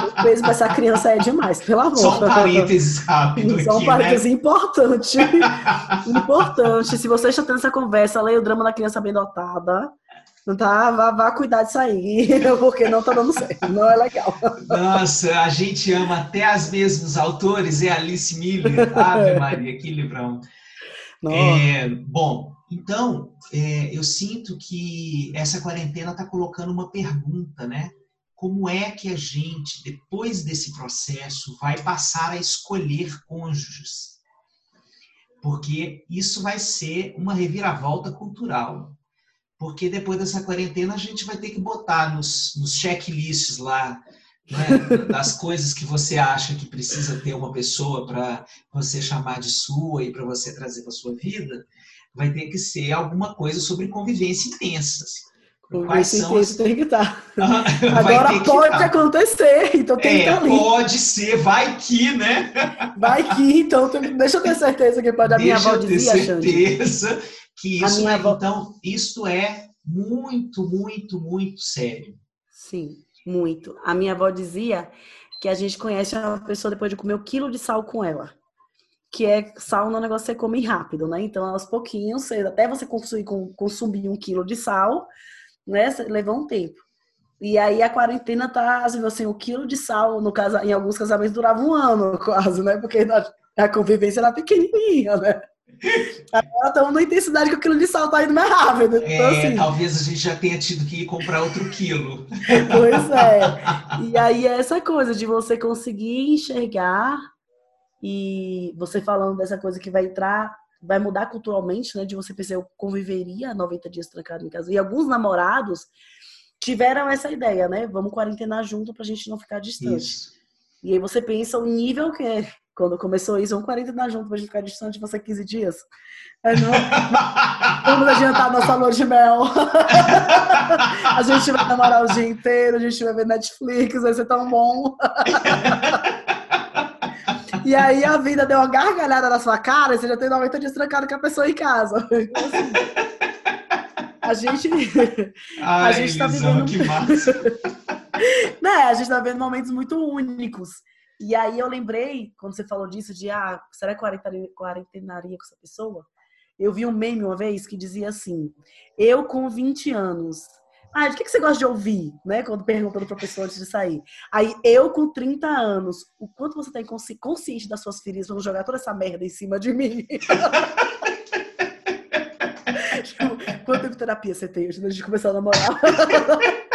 O peso pra essa criança é demais, pelo amor. Só um parênteses rápido Só um né? parênteses né? importante. <laughs> importante. Se você está tendo essa conversa, leia o drama da criança bem dotada. Tá, vá, vá cuidar disso aí, <laughs> porque não tá dando certo, não é legal. Nossa, a gente ama até as mesmos autores, é Alice Miller, Ave <laughs> Maria, que livrão. É, bom, então, é, eu sinto que essa quarentena está colocando uma pergunta, né? Como é que a gente, depois desse processo, vai passar a escolher cônjuges? Porque isso vai ser uma reviravolta cultural. Porque depois dessa quarentena a gente vai ter que botar nos, nos checklists lá né, <laughs> das coisas que você acha que precisa ter uma pessoa para você chamar de sua e para você trazer para sua vida, vai ter que ser alguma coisa sobre convivência intensa. Assim. Quais são as... tem que <laughs> estar. Agora pode estar. acontecer, então tem é, que estar ali. Pode ser, vai que, né? Vai que, então deixa eu ter certeza que pode. A minha avó dizia, ter certeza Xande. que isso é, avó... então, isso é muito, muito, muito sério. Sim, muito. A minha avó dizia que a gente conhece uma pessoa depois de comer um quilo de sal com ela. Que é sal no negócio que você come rápido, né? Então, aos pouquinhos, até você consumir, consumir um quilo de sal, né? Levou um tempo. E aí a quarentena tá, assim, o quilo de sal, no casa, em alguns casamentos durava um ano <laughs> quase, né? Porque a convivência era pequenininha, né? Agora estamos na intensidade que o quilo de sal tá indo mais rápido. Então, é, assim... Talvez a gente já tenha tido que ir comprar outro quilo. <laughs> Pois é. <laughs> E aí é essa coisa de você conseguir enxergar e você falando dessa coisa que vai entrar vai mudar culturalmente, né? De você pensar, eu conviveria 90 dias trancado em casa. E alguns namorados tiveram essa ideia, né? Vamos quarentenar junto pra gente não ficar distante. Isso. E aí você pensa o nível que é. Quando começou isso, vamos quarentenar junto pra gente ficar distante de você 15 dias. Não... <laughs> vamos adiantar nossa lua de mel. <laughs> a gente vai namorar o dia inteiro, a gente vai ver Netflix, vai ser tão bom. <laughs> E aí a vida deu uma gargalhada na sua cara e você já tem 90 dias trancado com a pessoa em casa. <laughs> Então, assim, a gente. <laughs> Ai, a gente tá vivendo. Que massa. <laughs> né, a gente tá vivendo momentos muito únicos. E aí eu lembrei, quando você falou disso, de ah, será que quarentenaria com essa pessoa? Eu vi um meme uma vez que dizia assim: Eu com 20 anos ah, de que, que você gosta de ouvir, né? Quando perguntando para a pessoa antes de sair. Aí, eu com 30 anos, o quanto você está consciente das suas feridas, vamos jogar toda essa merda em cima de mim. tipo, <laughs> quanto tempo de terapia você tem antes de começar a namorar? <laughs>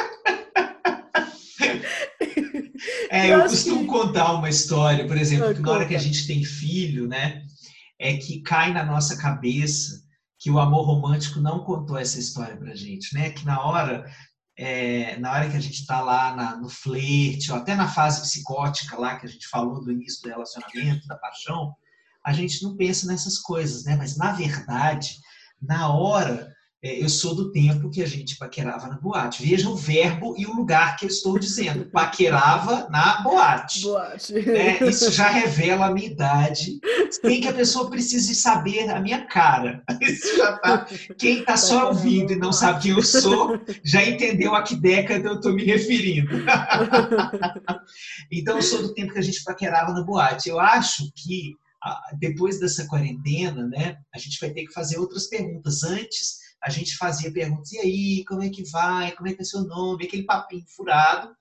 É, eu, eu costumo que... contar uma história, por exemplo, que na hora que a gente tem filho, né, é que cai na nossa cabeça que o amor romântico não contou essa história pra gente, né? Que na hora, é, na hora que a gente está lá na, no flerte, ou até na fase psicótica lá que a gente falou do início do relacionamento, da paixão, a gente não pensa nessas coisas, né? Mas na verdade, na hora eu sou do tempo que a gente paquerava na boate. Veja o verbo e o lugar que eu estou dizendo. Paquerava na boate. Boate. É, isso já revela a minha idade, sem que a pessoa precise saber a minha cara. <laughs> Isso já tá. Quem está só ouvindo e não sabe quem eu sou, já entendeu a que década eu estou me referindo. <laughs> então, eu sou do tempo que a gente paquerava na boate. Eu acho que ah, depois dessa quarentena, né, a gente vai ter que fazer outras perguntas antes a gente fazia perguntas, e aí, como é que vai? Como é que é seu nome? Aquele papinho furado.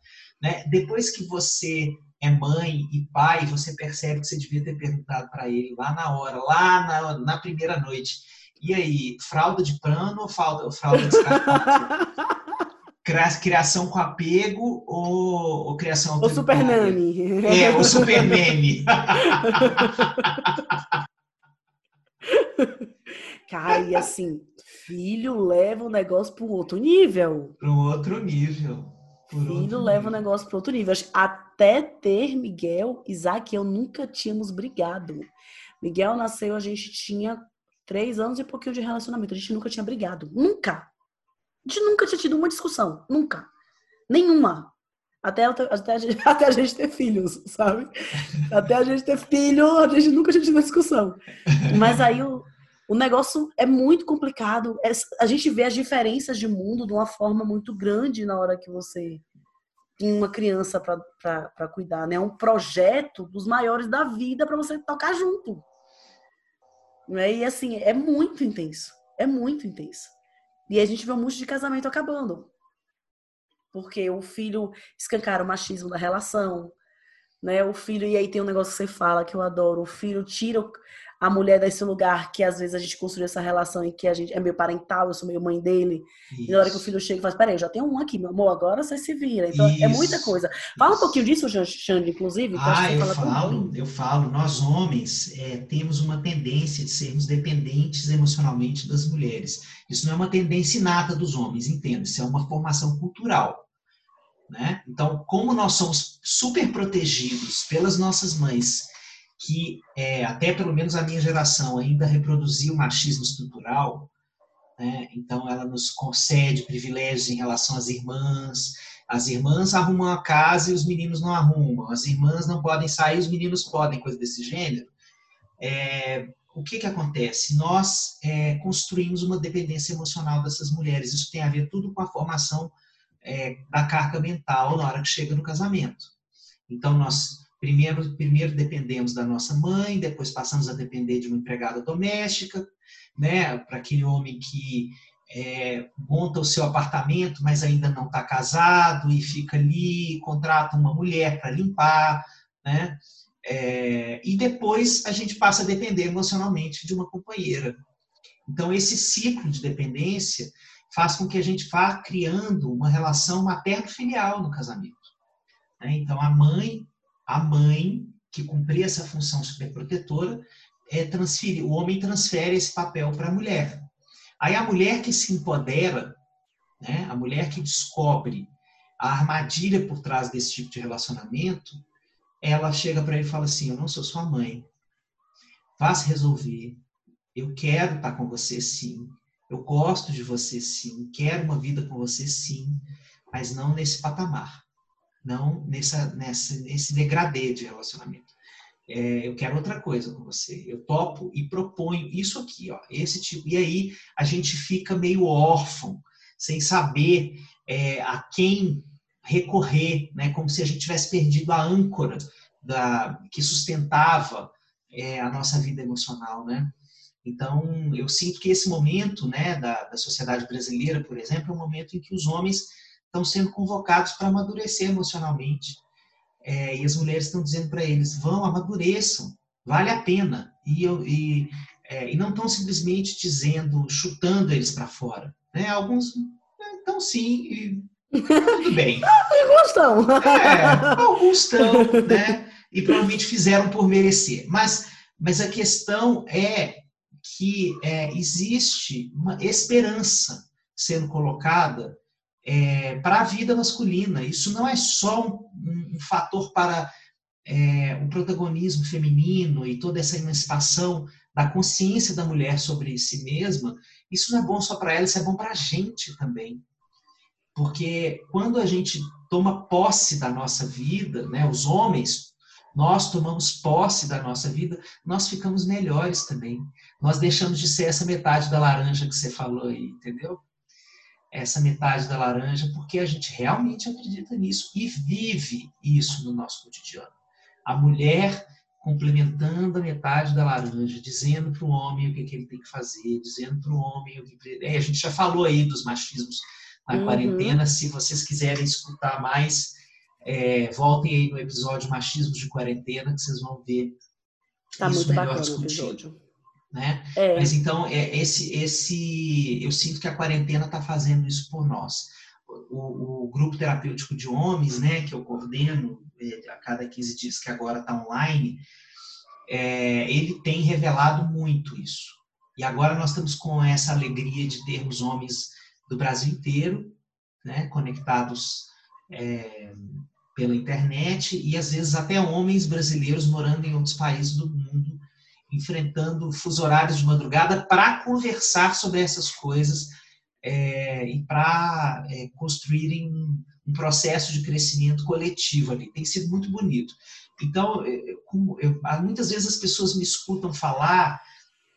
Né? Depois que você é mãe e pai, você percebe que você devia ter perguntado para ele lá na hora, lá na, na, primeira noite. E aí, fralda de pano ou fralda, fralda <laughs> descartável? criação com apego ou, ou criação... O super nani. É, o super <laughs> nani. <laughs> Cara, e assim, filho leva o negócio para um outro nível. Para um outro nível. filho outro leva nível. o negócio para outro nível. Até ter Miguel, Isaac e eu nunca tínhamos brigado. Miguel nasceu, a gente tinha três anos e pouquinho de relacionamento. A gente nunca tinha brigado. Nunca. A gente nunca tinha tido uma discussão. Nunca. Nenhuma. Até, até, até a gente ter filhos, sabe? Até a gente ter filho, a gente nunca tinha tido uma discussão. Mas aí o, o negócio é muito complicado. É, a gente vê as diferenças de mundo de uma forma muito grande na hora que você tem uma criança para cuidar, né? É um projeto dos maiores da vida para você tocar junto. Né? E assim, é muito intenso. É muito intenso. E a gente vê um monte de casamento acabando. Porque o filho escancara o machismo da relação, né? O filho, e aí tem um negócio que você fala que eu adoro, o filho tira a mulher desse lugar que às vezes a gente construiu essa relação em que a gente é meio parental, eu sou meio mãe dele. Isso. E na hora que o filho chega e fala, peraí, já tem um aqui, meu amor, agora você se vira. Então Isso. é muita coisa. Fala um pouquinho disso, Xande, inclusive. Ah, eu falo, eu falo. Nós homens é, temos uma tendência de sermos dependentes emocionalmente das mulheres. Isso não é uma tendência inata dos homens, entenda. Isso é uma formação cultural. Né? Então, como nós somos super protegidos pelas nossas mães, que é, até pelo menos a minha geração ainda reproduziu o machismo estrutural, né? então ela nos concede privilégios em relação às irmãs. As irmãs arrumam a casa e os meninos não arrumam. As irmãs não podem sair, os meninos podem, coisa desse gênero. É, o que, que acontece? Nós é, construímos uma dependência emocional dessas mulheres. Isso tem a ver tudo com a formação é, da carga mental na hora que chega no casamento. Então, nós primeiro, primeiro dependemos da nossa mãe, depois passamos a depender de uma empregada doméstica, né, para aquele homem que é, monta o seu apartamento, mas ainda não está casado e fica ali, contrata uma mulher para limpar, né? É, e depois a gente passa a depender emocionalmente de uma companheira. Então, esse ciclo de dependência faz com que a gente vá criando uma relação materno-filial no casamento. Né? Então, a mãe, a mãe que cumpria essa função superprotetora, é transferir, o homem transfere esse papel para a mulher. Aí a mulher que se empodera, né? a mulher que descobre a armadilha por trás desse tipo de relacionamento, ela chega para ele e fala assim: Eu não sou sua mãe. Vá se resolver. Eu quero estar com você sim. Eu gosto de você sim. Quero uma vida com você sim. Mas não nesse patamar. Não nessa, nessa, nesse degradê de relacionamento. É, eu quero outra coisa com você. Eu topo e proponho isso aqui, ó, esse tipo. E aí a gente fica meio órfão, sem saber é, a quem recorrer, né, como se a gente tivesse perdido a âncora da, que sustentava é, a nossa vida emocional, né? Então, eu sinto que esse momento, né, da, da sociedade brasileira, por exemplo, é um momento em que os homens estão sendo convocados para amadurecer emocionalmente. É, e as mulheres estão dizendo para eles: vão, amadureçam, vale a pena. E, e, é, e não estão simplesmente dizendo, chutando eles para fora. Né? Alguns estão é, sim, tudo bem. <laughs> alguns estão. É, alguns estão, <laughs> né? E provavelmente fizeram por merecer. Mas, mas a questão é que é, existe uma esperança sendo colocada é, para a vida masculina. Isso não é só um, um fator para é, um protagonismo feminino e toda essa emancipação da consciência da mulher sobre si mesma. Isso não é bom só para ela, isso é bom para a gente também. Porque quando a gente toma posse da nossa vida, né, os homens, nós tomamos posse da nossa vida, nós ficamos melhores também. Nós deixamos de ser essa metade da laranja que você falou aí, entendeu? Essa metade da laranja, porque a gente realmente acredita nisso e vive isso no nosso cotidiano. A mulher complementando a metade da laranja, dizendo para o homem o que, que, ele tem que fazer, dizendo para o homem o que. É, a gente já falou aí dos machismos na uhum. quarentena. Se vocês quiserem escutar mais, é, voltem aí no episódio Machismo de Quarentena, que vocês vão ver tá isso muito melhor discutido. Né? É. Mas então, é, esse, esse, eu sinto que a quarentena está fazendo isso por nós. O, o, grupo terapêutico de homens, né, que eu coordeno é, a cada 15 dias, que agora está online, é, ele tem revelado muito isso. E agora nós estamos com essa alegria de termos homens do Brasil inteiro, né, conectados é, pela internet e às vezes até homens brasileiros morando em outros países do mundo, enfrentando fuso horários de madrugada para conversar sobre essas coisas é, e para é, construírem um, processo de crescimento coletivo ali. Tem sido muito bonito. Então, eu, eu, muitas vezes as pessoas me escutam falar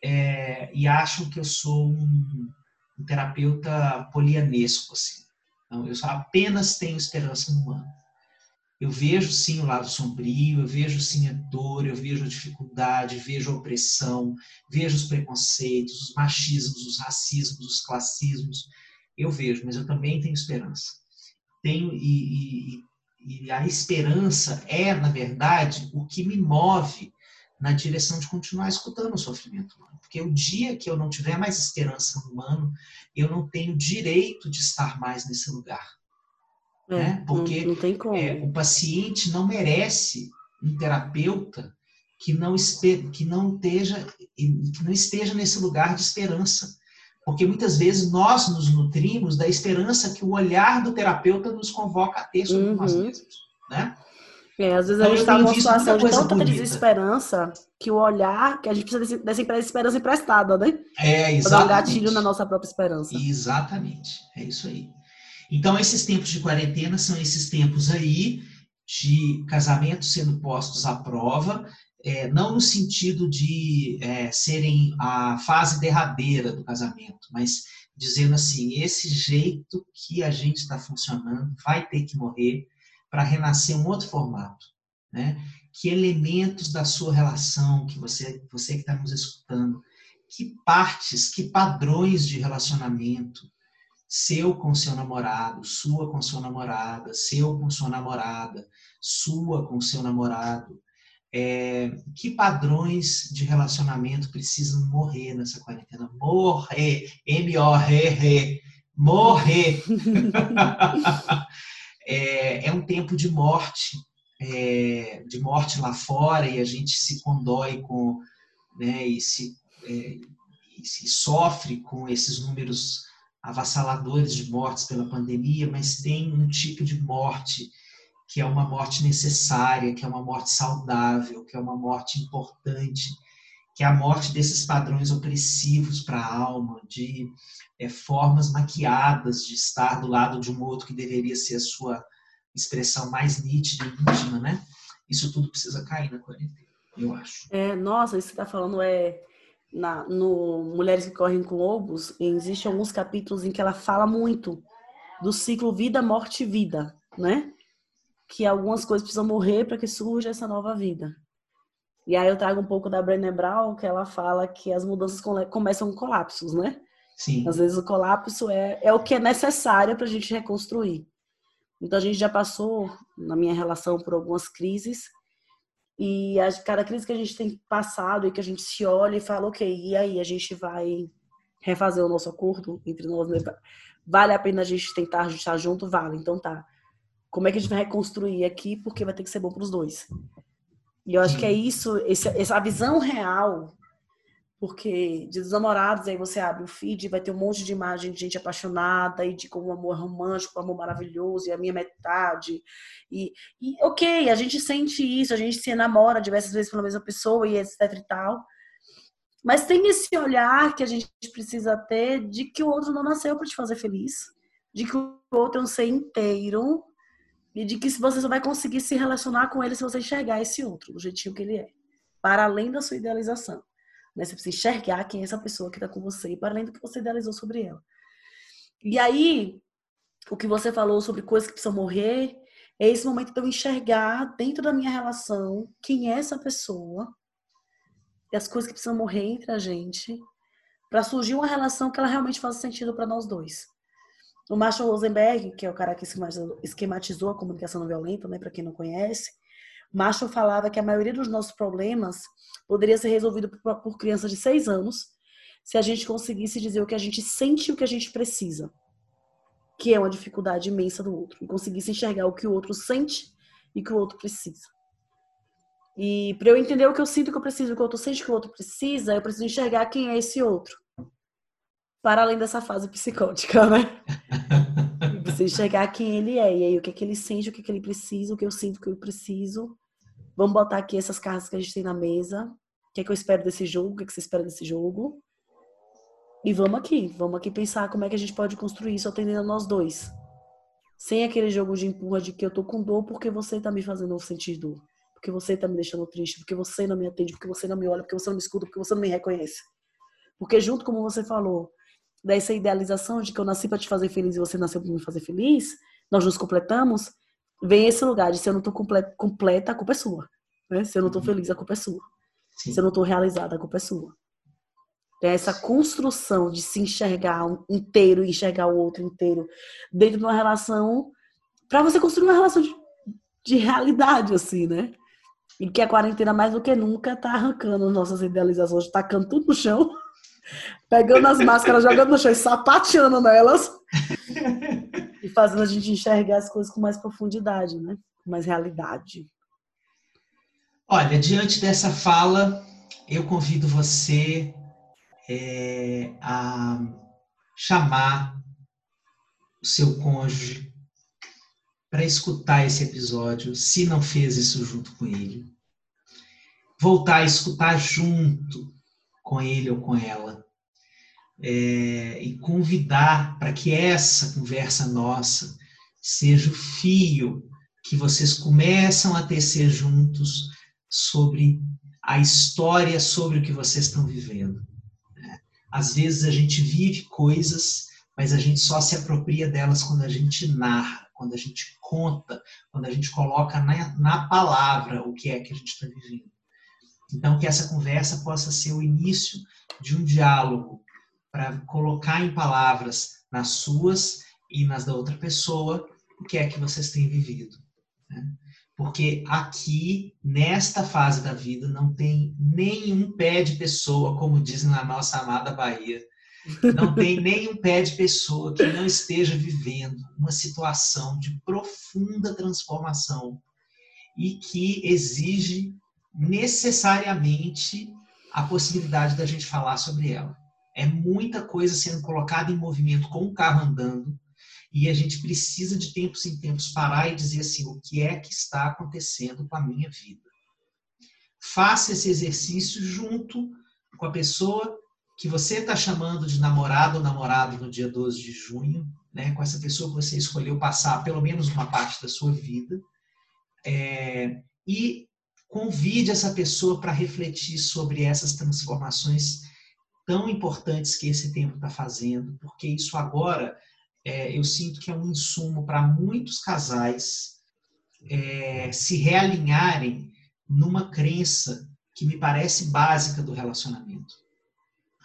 é, e acham que eu sou um um terapeuta polianesco, assim. Então, eu só apenas tenho esperança no humano. Eu vejo sim o lado sombrio, eu vejo sim a dor, eu vejo a dificuldade, vejo a opressão, vejo os preconceitos, os machismos, os racismos, os classismos. Eu vejo, mas eu também tenho esperança. Tenho e, e, e a esperança é, na verdade, o que me move na direção de continuar escutando o sofrimento humano. Porque o dia que eu não tiver mais esperança no humano, eu não tenho direito de estar mais nesse lugar. É, né? Porque não, não é, o paciente não merece um terapeuta que não, que não esteja que não esteja nesse lugar de esperança. Porque muitas vezes nós nos nutrimos da esperança que o olhar do terapeuta nos convoca a ter sobre uhum. nós mesmos, né? É, às vezes então, a gente está numa situação de tanta bonita. desesperança que o olhar, que a gente precisa dessa, dessa esperança emprestada, né? É, exatamente. Pra dar um gatilho na nossa própria esperança. Exatamente, é isso aí. Então, esses tempos de quarentena são esses tempos aí de casamento sendo postos à prova, é, não no sentido de é, serem a fase derradeira do casamento, mas dizendo assim, esse jeito que a gente está funcionando vai ter que morrer para renascer um outro formato, né? Que elementos da sua relação, que você, você que está nos escutando, que partes, que padrões de relacionamento, seu com seu namorado, sua com sua namorada, seu com sua namorada, sua com seu namorado, é, que padrões de relacionamento precisam morrer nessa quarentena? Morrer, M-O-R-R, morrer. <laughs> é, é, um tempo de morte, é, de morte lá fora e a gente se condói com, né, e se, é, e se sofre com esses números avassaladores de mortes pela pandemia, mas tem um tipo de morte que é uma morte necessária, que é uma morte saudável, que é uma morte importante, que é a morte desses padrões opressivos para a alma, de é, formas maquiadas de estar do lado de um outro que deveria ser a sua expressão mais nítida e íntima, né? Isso tudo precisa cair na quarentena, eu acho. É, nossa, isso que está falando é na, no Mulheres que Correm com Lobos, existem alguns capítulos em que ela fala muito do ciclo vida, morte, vida, né? que algumas coisas precisam morrer para que surja essa nova vida. E aí eu trago um pouco da Brené Brown, que ela fala que as mudanças começam com colapsos, né? Sim. Às vezes o colapso é, é o que é necessário para a gente reconstruir. Então a gente já passou, na minha relação, por algumas crises. E a, cada crise que a gente tem passado e que a gente se olha e fala, ok, e aí a gente vai refazer o nosso acordo entre nós? Né? Vale a pena a gente tentar ajustar junto? Vale, então tá como é que a gente vai reconstruir aqui, porque vai ter que ser bom para os dois. E eu acho que é isso, essa visão real, porque de namorados, aí você abre o feed, vai ter um monte de imagem de gente apaixonada e de como o amor romântico, o amor maravilhoso, e a minha metade. E, e ok, a gente sente isso, a gente se enamora diversas vezes pela mesma pessoa e etc e tal. Mas tem esse olhar que a gente precisa ter de que o outro não nasceu para te fazer feliz, de que o outro é um ser inteiro e de que você só vai conseguir se relacionar com ele se você enxergar esse outro, do jeitinho que ele é. Para além da sua idealização. Né? Você precisa enxergar quem é essa pessoa que está com você, para além do que você idealizou sobre ela. E aí, o que você falou sobre coisas que precisam morrer, é esse momento de eu enxergar dentro da minha relação quem é essa pessoa e as coisas que precisam morrer entre a gente para surgir uma relação que ela realmente faça sentido para nós dois. O Marshall Rosenberg, que é o cara que esquematizou a comunicação não violenta, né, para quem não conhece, Marshall falava que a maioria dos nossos problemas poderia ser resolvido por, por crianças de seis anos se a gente conseguisse dizer o que a gente sente e o que a gente precisa, que é uma dificuldade imensa do outro, e conseguisse enxergar o que o outro sente e o que o outro precisa. E para eu entender o que eu sinto, o que eu preciso, o que o outro sente, o que o outro precisa, eu preciso enxergar quem é esse outro para além dessa fase psicótica, né? Você enxergar quem ele é, e aí o que é que ele sente, o que é que ele precisa, o que eu sinto que eu preciso. Vamos botar aqui essas cartas que a gente tem na mesa. O que é que eu espero desse jogo? O que é que você espera desse jogo? E vamos aqui, vamos aqui pensar como é que a gente pode construir isso atendendo a nós dois. Sem aquele jogo de empurra de que eu tô com dor porque você tá me fazendo sentir dor. Porque você tá me deixando triste, porque você não me atende, porque você não me olha, porque você não me escuta, porque você não me reconhece. Porque junto como você falou, dessa idealização de que eu nasci para te fazer feliz e você nasceu para me fazer feliz, nós nos completamos, vem esse lugar de se eu não estou completa, a culpa é sua. Né? Se eu não estou uhum. feliz, a culpa é sua. Sim. Se eu não estou realizada, a culpa é sua. É essa construção de se enxergar inteiro e enxergar o outro inteiro dentro de uma relação para você construir uma relação de, de realidade, assim, né? E que a quarentena, mais do que nunca, tá arrancando nossas idealizações, tacando tudo no chão pegando as máscaras, jogando no chão e sapateando nelas. e fazendo a gente enxergar as coisas com mais profundidade, né? Com mais realidade. Olha, diante dessa fala, eu convido você é, a chamar o seu cônjuge para escutar esse episódio, se não fez isso junto com ele. Voltar a escutar junto com ele ou com ela. É, e convidar para que essa conversa nossa seja o fio que vocês começam a tecer juntos sobre a história, sobre o que vocês estão vivendo. Né? Às vezes a gente vive coisas, mas a gente só se apropria delas quando a gente narra quando a gente conta, quando a gente coloca na, na palavra o que é que a gente está vivendo. Então, que essa conversa possa ser o início de um diálogo para colocar em palavras nas suas e nas da outra pessoa o que é que vocês têm vivido. Né? Porque aqui, nesta fase da vida, não tem nenhum pé de pessoa, como dizem na nossa amada Bahia, não tem nenhum pé de pessoa que não esteja vivendo uma situação de profunda transformação e que exige necessariamente a possibilidade da gente falar sobre ela. É muita coisa sendo colocada em movimento com o carro andando e a gente precisa de tempos em tempos parar e dizer assim: o que é que está acontecendo com a minha vida? Faça esse exercício junto com a pessoa que você está chamando de namorado ou namorado no dia 12 de junho, né, com essa pessoa que você escolheu passar pelo menos uma parte da sua vida, é, e convide essa pessoa para refletir sobre essas transformações tão importantes que esse tempo está fazendo, porque isso agora é, eu sinto que é um insumo para muitos casais é, se realinharem numa crença que me parece básica do relacionamento.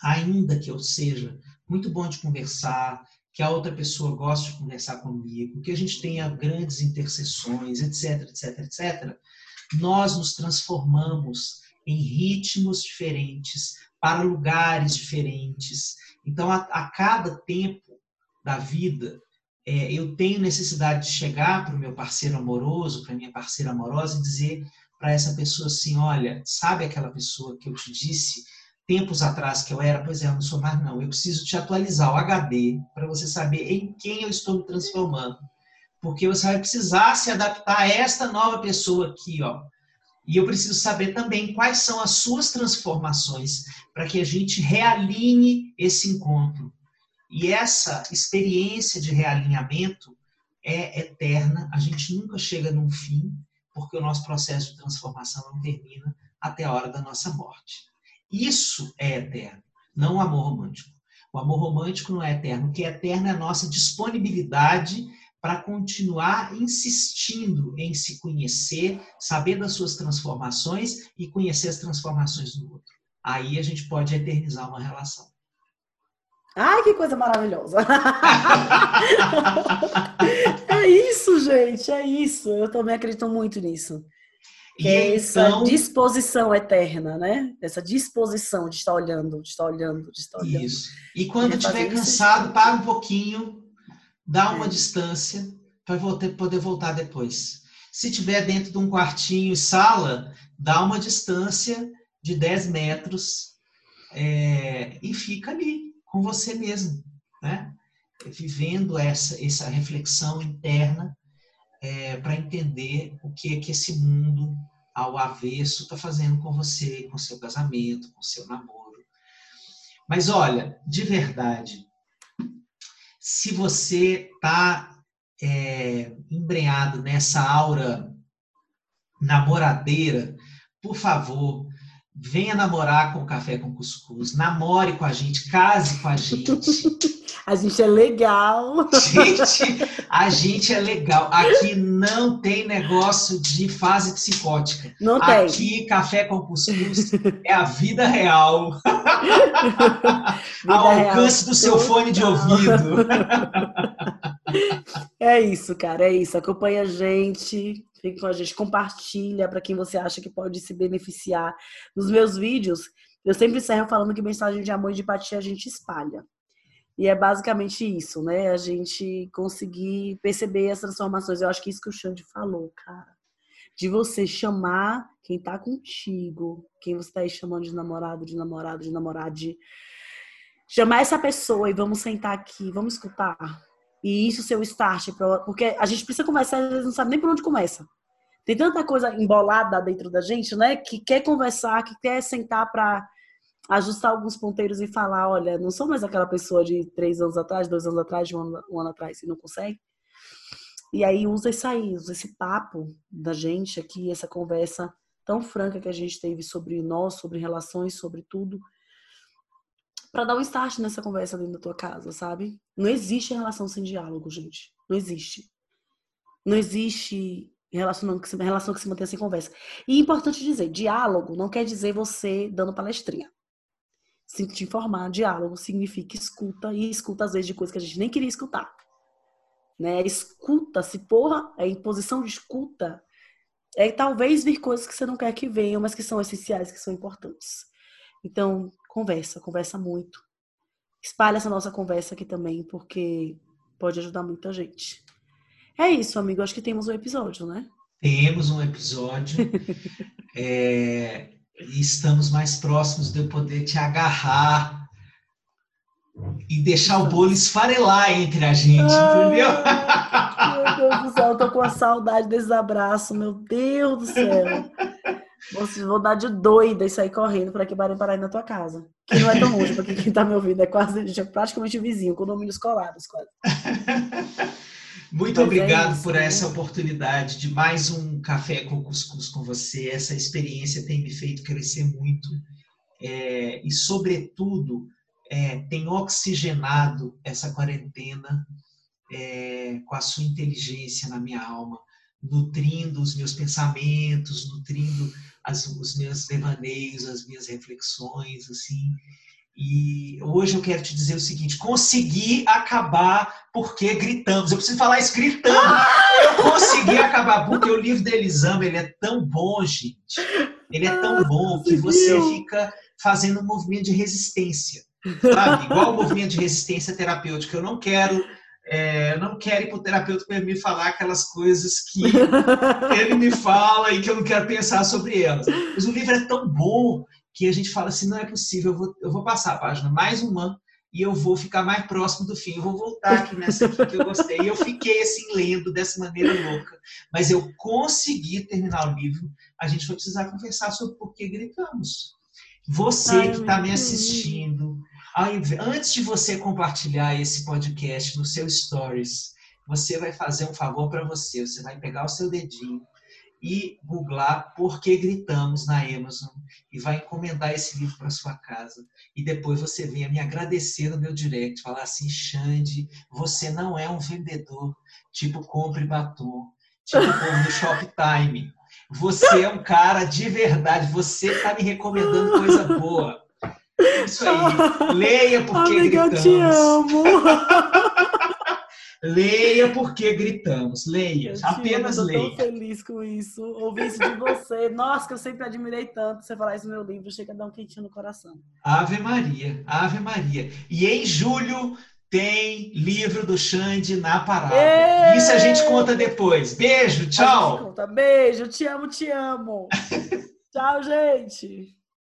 Ainda que eu seja muito bom de conversar, que a outra pessoa goste de conversar comigo, que a gente tenha grandes interseções, etc, etc, etc, nós nos transformamos em ritmos diferentes, para lugares diferentes. Então, a, a cada tempo da vida, é, eu tenho necessidade de chegar para o meu parceiro amoroso, para minha parceira amorosa, e dizer para essa pessoa assim: olha, sabe aquela pessoa que eu te disse tempos atrás que eu era, pois é, eu não sou mais não. Eu preciso te atualizar o HD para você saber em quem eu estou me transformando. Porque você vai precisar se adaptar a esta nova pessoa aqui, ó. E eu preciso saber também quais são as suas transformações para que a gente realinhe esse encontro. E essa experiência de realinhamento é eterna, a gente nunca chega num fim, porque o nosso processo de transformação não termina até a hora da nossa morte. Isso é eterno, não o amor romântico. O amor romântico não é eterno. O que é eterno é a nossa disponibilidade para continuar insistindo em se conhecer, saber das suas transformações e conhecer as transformações do outro. Aí a gente pode eternizar uma relação. Ai, que coisa maravilhosa! <laughs> é isso, gente, é isso. Eu também acredito muito nisso. Que é essa então... disposição eterna, né? Essa disposição de estar olhando, de estar olhando, de estar olhando. Isso. E quando estiver cansado, para um pouquinho, dá uma é. distância para poder voltar depois. Se tiver dentro de um quartinho e sala, dá uma distância de 10 metros é, e fica ali com você mesmo, né? Vivendo essa, essa reflexão interna é, para entender o que é que esse mundo ao avesso está fazendo com você, com seu casamento, com seu namoro. Mas olha, de verdade, se você está é, embrenhado nessa aura namoradeira, por favor, venha namorar com Café com Cuscuz, namore com a gente, case com a gente. <laughs> A gente é legal. Gente, a <laughs> gente é legal. Aqui não tem negócio de fase psicótica. Não tem. Aqui, café com cuscuz é a vida real. <laughs> Vida Ao alcance real. do seu fone de ouvido. É isso, cara, é isso. Acompanha a gente, fica com a gente, compartilha para quem você acha que pode se beneficiar. Nos meus vídeos, eu sempre encerro falando que mensagem de amor e de empatia a gente espalha. E é basicamente isso, né? A gente conseguir perceber as transformações. Eu acho que isso que o Xande falou, cara. De você chamar quem tá contigo, quem você tá aí chamando de namorado, de namorado, de namorade, chamar essa pessoa e vamos sentar aqui, vamos escutar. E isso ser o start, pra, porque a gente precisa conversar, às não sabe nem por onde começa. Tem tanta coisa embolada dentro da gente, né? Que quer conversar, que quer sentar para ajustar alguns ponteiros e falar, olha, não sou mais aquela pessoa de três anos atrás, dois anos atrás, um ano, um ano atrás, e não consegue. E aí usa isso aí, usa esse papo da gente aqui, essa conversa tão franca que a gente teve sobre nós, sobre relações, sobre tudo, para dar um start nessa conversa dentro da tua casa, sabe? Não existe relação sem diálogo, gente. Não existe. Não existe relação que, se, relação que se mantém sem conversa. E é importante dizer, diálogo não quer dizer você dando palestrinha. Sinto te informar, diálogo significa escuta, e escuta às vezes de coisas que a gente nem queria escutar. Né? Escuta, se porra, é em posição de escuta, é talvez vir coisas que você não quer que venham, mas que são essenciais, que são importantes. Então, conversa, conversa muito. Espalha essa nossa conversa aqui também, porque pode ajudar muita gente. É isso, amigo. Acho que temos um episódio, né? Temos um episódio. <laughs> é, e estamos mais próximos de eu poder te agarrar e deixar o bolo esfarelar entre a gente, Ai, entendeu? Meu Deus do céu, eu tô com a saudade desse abraço, meu Deus do céu. <laughs> Vocês vão dar de doida e sair correndo para que barem parar aí na tua casa. Que não é tão longe, porque quem tá me ouvindo é quase, é praticamente vizinho, condomínios colados quase. <laughs> Muito Mas é obrigado é isso, por né? essa oportunidade de mais um café com cuscuz com você. Essa experiência tem me feito crescer muito é, e, sobretudo, é, tem oxigenado essa quarentena é, com a sua inteligência na minha alma, nutrindo os meus pensamentos, nutrindo as, os meus devaneios, as minhas reflexões, assim. E hoje eu quero te dizer o seguinte: consegui acabar porque gritamos. Eu preciso falar isso gritando. Eu consegui acabar porque o livro da Elisama ele é tão bom, gente. Ele é tão bom que você fica fazendo um movimento de resistência, sabe? Igual o movimento de resistência terapêutica. Eu não quero é, não quero ir para o terapeuta para me falar aquelas coisas que ele me fala e que eu não quero pensar sobre elas. Mas o livro é tão bom que a gente fala assim, não é possível, eu vou, eu vou passar a página mais uma e eu vou ficar mais próximo do fim. Eu vou voltar aqui nessa aqui que eu gostei. E eu fiquei assim lendo dessa maneira louca. Mas eu consegui terminar o livro. A gente vai precisar conversar sobre por que gritamos. Você que está me assistindo, antes de você compartilhar esse podcast no seu stories, você vai fazer um favor para você. Você vai pegar o seu dedinho e googlar Por que Gritamos na Amazon e vai encomendar esse livro para sua casa. E depois você venha me agradecer no meu direct, falar assim, Xande, você não é um vendedor tipo compre batom, tipo povo do Shoptime. Você é um cara de verdade, você está me recomendando coisa boa. Isso aí. Leia porque Amiga, gritamos. Eu te amo. <laughs> Leia porque gritamos. Leia. Eu Apenas leia. Eu tô tão feliz com isso. Ouvir isso de você. Nossa, que eu sempre admirei tanto você falar isso no meu livro. Chega a dar um quentinho no coração. Ave Maria. Ave Maria. E em julho tem livro do Xande na parada. Ei! Isso a gente conta depois. Beijo, tchau. Beijo, te amo, te amo. <laughs> tchau, gente.